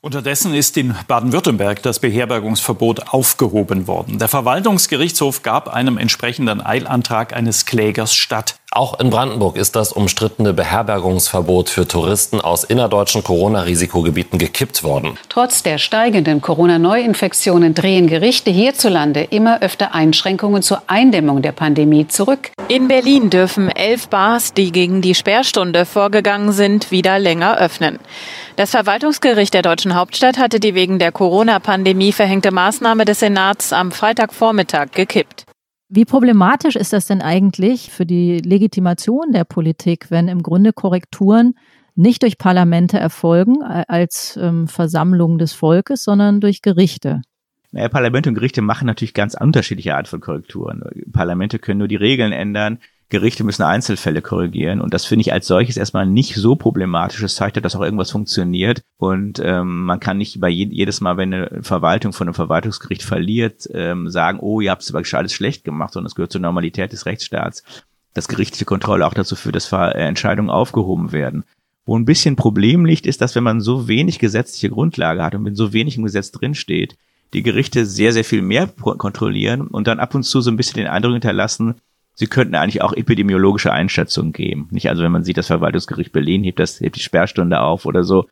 Unterdessen ist in Baden-Württemberg das Beherbergungsverbot aufgehoben worden. Der Verwaltungsgerichtshof gab einem entsprechenden Eilantrag eines Klägers statt. Auch in Brandenburg ist das umstrittene Beherbergungsverbot für Touristen aus innerdeutschen Corona-Risikogebieten gekippt worden. Trotz der steigenden Corona-Neuinfektionen drehen Gerichte hierzulande immer öfter Einschränkungen zur Eindämmung der Pandemie zurück. In Berlin dürfen elf Bars, die gegen die Sperrstunde vorgegangen sind, wieder länger öffnen. Das Verwaltungsgericht der deutschen Hauptstadt hatte die wegen der Corona-Pandemie verhängte Maßnahme des Senats am Freitagvormittag gekippt. Wie problematisch ist das denn eigentlich für die Legitimation der Politik, wenn im Grunde Korrekturen nicht durch Parlamente erfolgen als ähm, Versammlung des Volkes, sondern durch Gerichte? Naja, Parlamente und Gerichte machen natürlich ganz unterschiedliche Art von Korrekturen. Parlamente können nur die Regeln ändern. Gerichte müssen Einzelfälle korrigieren und das finde ich als solches erstmal nicht so problematisch. Es zeigt ja, dass auch irgendwas funktioniert und ähm, man kann nicht bei je jedes Mal, wenn eine Verwaltung von einem Verwaltungsgericht verliert, ähm, sagen, oh, ihr habt es aber alles schlecht gemacht, sondern es gehört zur Normalität des Rechtsstaats, dass gerichtliche Kontrolle auch dazu führt, dass Entscheidungen aufgehoben werden. Wo ein bisschen Problem liegt, ist, dass wenn man so wenig gesetzliche Grundlage hat und wenn so wenig im Gesetz drinsteht, die Gerichte sehr, sehr viel mehr kontrollieren und dann ab und zu so ein bisschen den Eindruck hinterlassen, sie könnten eigentlich auch epidemiologische Einschätzungen geben. Nicht also, wenn man sieht, das Verwaltungsgericht Berlin hebt das, hebt die Sperrstunde auf oder so.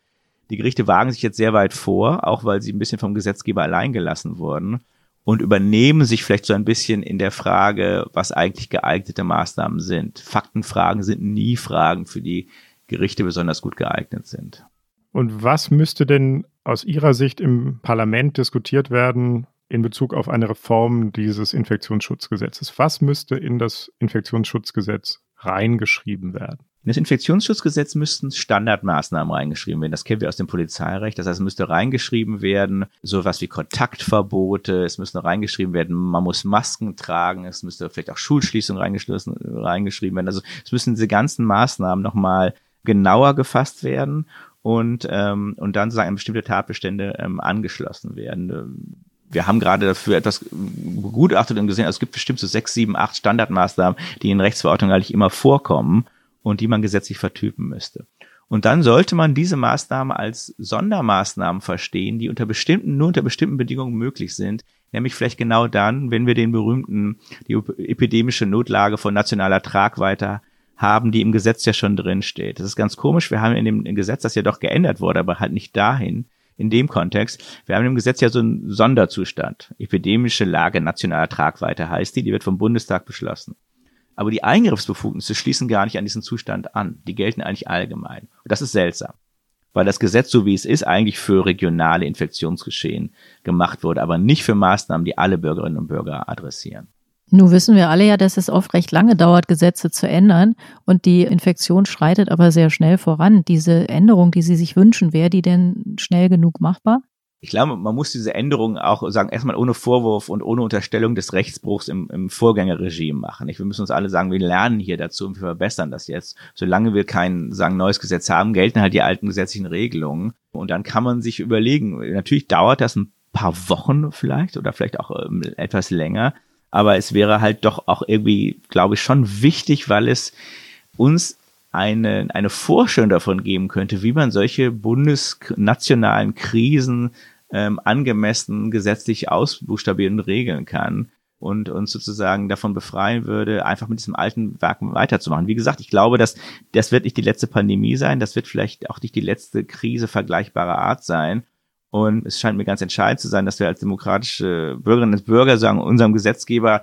Die Gerichte wagen sich jetzt sehr weit vor, auch weil sie ein bisschen vom Gesetzgeber allein gelassen wurden und übernehmen sich vielleicht so ein bisschen in der Frage, was eigentlich geeignete Maßnahmen sind. Faktenfragen sind nie Fragen, für die Gerichte besonders gut geeignet sind. Und was müsste denn aus Ihrer Sicht im Parlament diskutiert werden, in Bezug auf eine Reform dieses Infektionsschutzgesetzes? Was müsste in das Infektionsschutzgesetz reingeschrieben werden? In das Infektionsschutzgesetz müssten Standardmaßnahmen reingeschrieben werden. Das kennen wir aus dem Polizeirecht. Das heißt, es müsste reingeschrieben werden, sowas wie Kontaktverbote. Es müsste reingeschrieben werden, man muss Masken tragen. Es müsste vielleicht auch Schulschließung reingeschrieben werden. Also es müssen diese ganzen Maßnahmen nochmal genauer gefasst werden und, ähm, und dann sagen bestimmte Tatbestände ähm, angeschlossen werden wir haben gerade dafür etwas begutachtet und gesehen, also es gibt bestimmt so sechs, sieben, acht Standardmaßnahmen, die in Rechtsverordnungen eigentlich immer vorkommen und die man gesetzlich vertypen müsste. Und dann sollte man diese Maßnahmen als Sondermaßnahmen verstehen, die unter bestimmten, nur unter bestimmten Bedingungen möglich sind. Nämlich vielleicht genau dann, wenn wir den berühmten, die epidemische Notlage von nationaler Tragweite haben, die im Gesetz ja schon drin steht. Das ist ganz komisch. Wir haben in dem Gesetz, das ja doch geändert wurde, aber halt nicht dahin, in dem Kontext. Wir haben im Gesetz ja so einen Sonderzustand. Epidemische Lage nationaler Tragweite heißt die, die wird vom Bundestag beschlossen. Aber die Eingriffsbefugnisse schließen gar nicht an diesen Zustand an. Die gelten eigentlich allgemein. Und das ist seltsam. Weil das Gesetz, so wie es ist, eigentlich für regionale Infektionsgeschehen gemacht wurde, aber nicht für Maßnahmen, die alle Bürgerinnen und Bürger adressieren. Nun wissen wir alle ja, dass es oft recht lange dauert, Gesetze zu ändern und die Infektion schreitet aber sehr schnell voran. Diese Änderung, die Sie sich wünschen, wäre die denn schnell genug machbar? ich glaube, man muss diese Änderungen auch sagen, erstmal ohne Vorwurf und ohne Unterstellung des Rechtsbruchs im, im Vorgängerregime machen. Wir müssen uns alle sagen, wir lernen hier dazu und wir verbessern das jetzt. Solange wir kein sagen, neues Gesetz haben, gelten halt die alten gesetzlichen Regelungen. Und dann kann man sich überlegen, natürlich dauert das ein paar Wochen vielleicht oder vielleicht auch ähm, etwas länger. Aber es wäre halt doch auch irgendwie, glaube ich, schon wichtig, weil es uns eine, eine Vorstellung davon geben könnte, wie man solche bundesnationalen Krisen ähm, angemessen gesetzlich ausbuchstabieren regeln kann und uns sozusagen davon befreien würde, einfach mit diesem alten Werk weiterzumachen. Wie gesagt, ich glaube, dass das wird nicht die letzte Pandemie sein, das wird vielleicht auch nicht die letzte Krise vergleichbarer Art sein. Und es scheint mir ganz entscheidend zu sein, dass wir als demokratische Bürgerinnen und Bürger sagen, unserem Gesetzgeber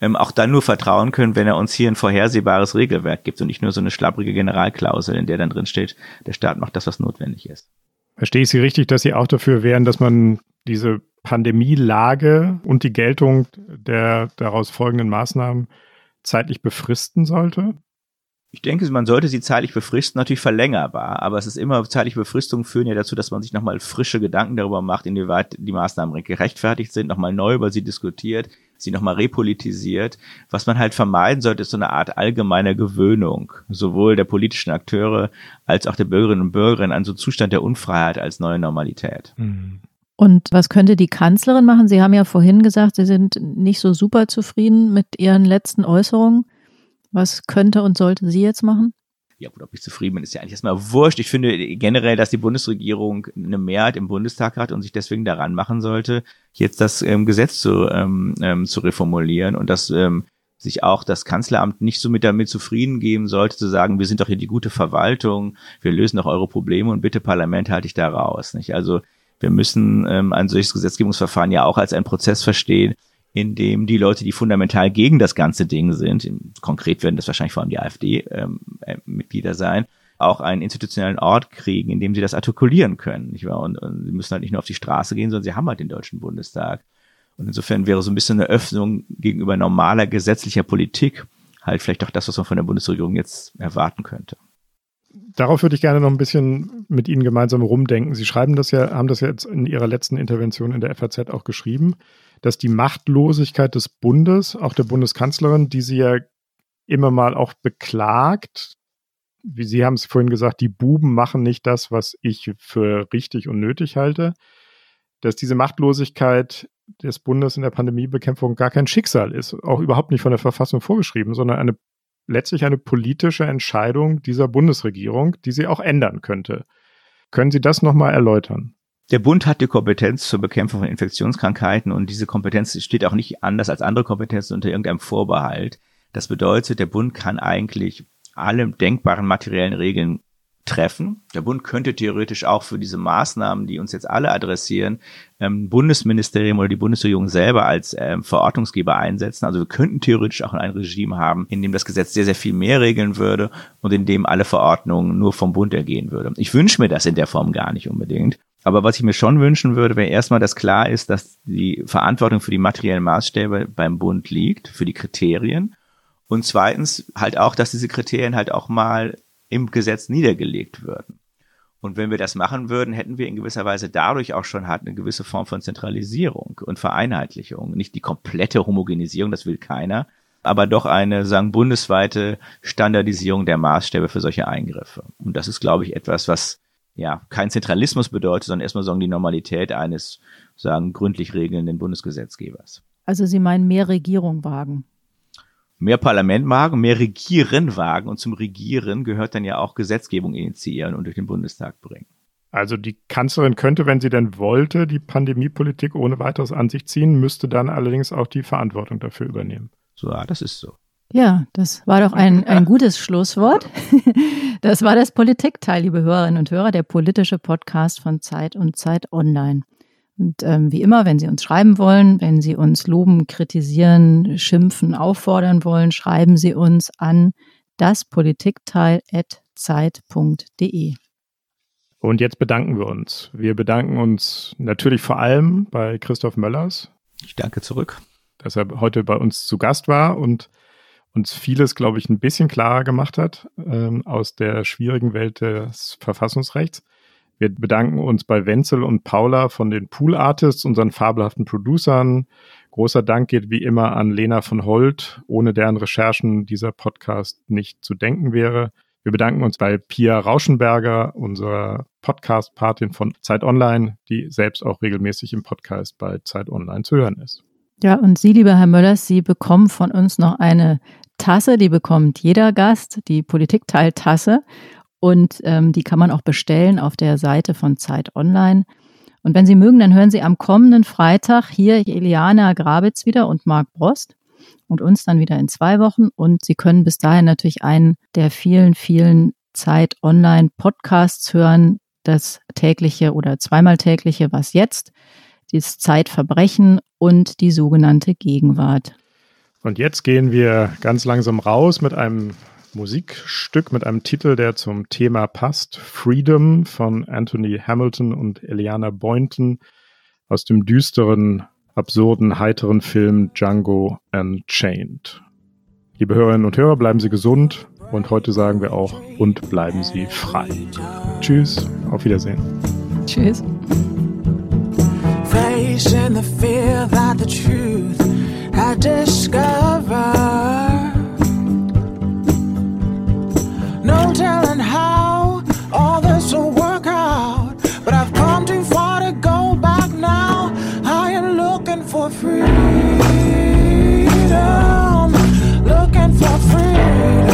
ähm, auch dann nur vertrauen können, wenn er uns hier ein vorhersehbares Regelwerk gibt und nicht nur so eine schlapprige Generalklausel, in der dann drin steht, der Staat macht das, was notwendig ist. Verstehe ich Sie richtig, dass Sie auch dafür wären, dass man diese Pandemielage und die Geltung der daraus folgenden Maßnahmen zeitlich befristen sollte? Ich denke, man sollte sie zeitlich befristen, natürlich verlängerbar, aber es ist immer, zeitliche Befristungen führen ja dazu, dass man sich nochmal frische Gedanken darüber macht, inwieweit die Maßnahmen gerechtfertigt sind, nochmal neu über sie diskutiert, sie nochmal repolitisiert. Was man halt vermeiden sollte, ist so eine Art allgemeiner Gewöhnung, sowohl der politischen Akteure als auch der Bürgerinnen und Bürger an so einen Zustand der Unfreiheit als neue Normalität. Mhm. Und was könnte die Kanzlerin machen? Sie haben ja vorhin gesagt, Sie sind nicht so super zufrieden mit Ihren letzten Äußerungen. Was könnte und sollte sie jetzt machen? ja gut, ob ich zufrieden bin, ist ja eigentlich erstmal wurscht. Ich finde generell, dass die Bundesregierung eine Mehrheit im Bundestag hat und sich deswegen daran machen sollte, jetzt das ähm, Gesetz zu, ähm, ähm, zu reformulieren und dass ähm, sich auch das Kanzleramt nicht so mit damit zufrieden geben sollte, zu sagen, wir sind doch hier die gute Verwaltung, wir lösen doch eure Probleme und bitte Parlament halte ich da raus. Nicht? Also wir müssen ähm, ein solches Gesetzgebungsverfahren ja auch als einen Prozess verstehen, in dem die Leute, die fundamental gegen das ganze Ding sind, konkret werden das wahrscheinlich vor allem die AfD-Mitglieder ähm, äh, sein, auch einen institutionellen Ort kriegen, in dem sie das artikulieren können. Nicht wahr? Und, und sie müssen halt nicht nur auf die Straße gehen, sondern sie haben halt den Deutschen Bundestag. Und insofern wäre so ein bisschen eine Öffnung gegenüber normaler gesetzlicher Politik halt vielleicht auch das, was man von der Bundesregierung jetzt erwarten könnte. Darauf würde ich gerne noch ein bisschen mit Ihnen gemeinsam rumdenken. Sie schreiben das ja, haben das ja jetzt in Ihrer letzten Intervention in der FAZ auch geschrieben dass die Machtlosigkeit des Bundes, auch der Bundeskanzlerin, die sie ja immer mal auch beklagt, wie Sie haben es vorhin gesagt, die Buben machen nicht das, was ich für richtig und nötig halte, dass diese Machtlosigkeit des Bundes in der Pandemiebekämpfung gar kein Schicksal ist, auch überhaupt nicht von der Verfassung vorgeschrieben, sondern eine letztlich eine politische Entscheidung dieser Bundesregierung, die sie auch ändern könnte. Können Sie das nochmal erläutern? Der Bund hat die Kompetenz zur Bekämpfung von Infektionskrankheiten und diese Kompetenz steht auch nicht anders als andere Kompetenzen unter irgendeinem Vorbehalt. Das bedeutet, der Bund kann eigentlich alle denkbaren materiellen Regeln treffen. Der Bund könnte theoretisch auch für diese Maßnahmen, die uns jetzt alle adressieren, ähm, Bundesministerium oder die Bundesregierung selber als ähm, Verordnungsgeber einsetzen. Also wir könnten theoretisch auch ein Regime haben, in dem das Gesetz sehr, sehr viel mehr regeln würde und in dem alle Verordnungen nur vom Bund ergehen würde. Ich wünsche mir das in der Form gar nicht unbedingt. Aber was ich mir schon wünschen würde, wäre erstmal, dass klar ist, dass die Verantwortung für die materiellen Maßstäbe beim Bund liegt, für die Kriterien. Und zweitens halt auch, dass diese Kriterien halt auch mal im Gesetz niedergelegt würden. Und wenn wir das machen würden, hätten wir in gewisser Weise dadurch auch schon halt eine gewisse Form von Zentralisierung und Vereinheitlichung. Nicht die komplette Homogenisierung, das will keiner, aber doch eine, sagen, bundesweite Standardisierung der Maßstäbe für solche Eingriffe. Und das ist, glaube ich, etwas, was ja, kein Zentralismus bedeutet, sondern erstmal sagen die Normalität eines, sagen, gründlich regelnden Bundesgesetzgebers. Also Sie meinen mehr Regierung wagen? Mehr Parlament wagen, mehr Regieren wagen und zum Regieren gehört dann ja auch Gesetzgebung initiieren und durch den Bundestag bringen. Also die Kanzlerin könnte, wenn sie denn wollte, die Pandemiepolitik ohne weiteres an sich ziehen, müsste dann allerdings auch die Verantwortung dafür übernehmen. So, ja, das ist so. Ja, das war doch ein, ein <laughs> gutes Schlusswort. <laughs> Das war das Politikteil, liebe Hörerinnen und Hörer, der politische Podcast von Zeit und Zeit Online. Und ähm, wie immer, wenn Sie uns schreiben wollen, wenn Sie uns loben, kritisieren, schimpfen, auffordern wollen, schreiben Sie uns an daspolitikteil.zeit.de. Und jetzt bedanken wir uns. Wir bedanken uns natürlich vor allem bei Christoph Möllers. Ich danke zurück. Dass er heute bei uns zu Gast war und uns vieles, glaube ich, ein bisschen klarer gemacht hat ähm, aus der schwierigen Welt des Verfassungsrechts. Wir bedanken uns bei Wenzel und Paula von den Pool Artists, unseren fabelhaften Producern. Großer Dank geht wie immer an Lena von Holt, ohne deren Recherchen dieser Podcast nicht zu denken wäre. Wir bedanken uns bei Pia Rauschenberger, unserer Podcast-Patin von Zeit Online, die selbst auch regelmäßig im Podcast bei Zeit Online zu hören ist. Ja, und Sie, lieber Herr Möllers, Sie bekommen von uns noch eine Tasse, die bekommt jeder Gast, die Politikteiltasse. Und ähm, die kann man auch bestellen auf der Seite von Zeit Online. Und wenn Sie mögen, dann hören Sie am kommenden Freitag hier Eliana Grabitz wieder und Marc Brost und uns dann wieder in zwei Wochen. Und Sie können bis dahin natürlich einen der vielen, vielen Zeit Online Podcasts hören. Das tägliche oder zweimal tägliche Was jetzt, das Zeitverbrechen und die sogenannte Gegenwart. Und jetzt gehen wir ganz langsam raus mit einem Musikstück mit einem Titel, der zum Thema passt. Freedom von Anthony Hamilton und Eliana Boynton aus dem düsteren, absurden, heiteren Film Django Unchained. Liebe Hörerinnen und Hörer, bleiben Sie gesund und heute sagen wir auch und bleiben Sie frei. Tschüss, auf Wiedersehen. Tschüss. Had discovered No telling how all this will work out. But I've come too far to go back now. I am looking for freedom. Looking for freedom.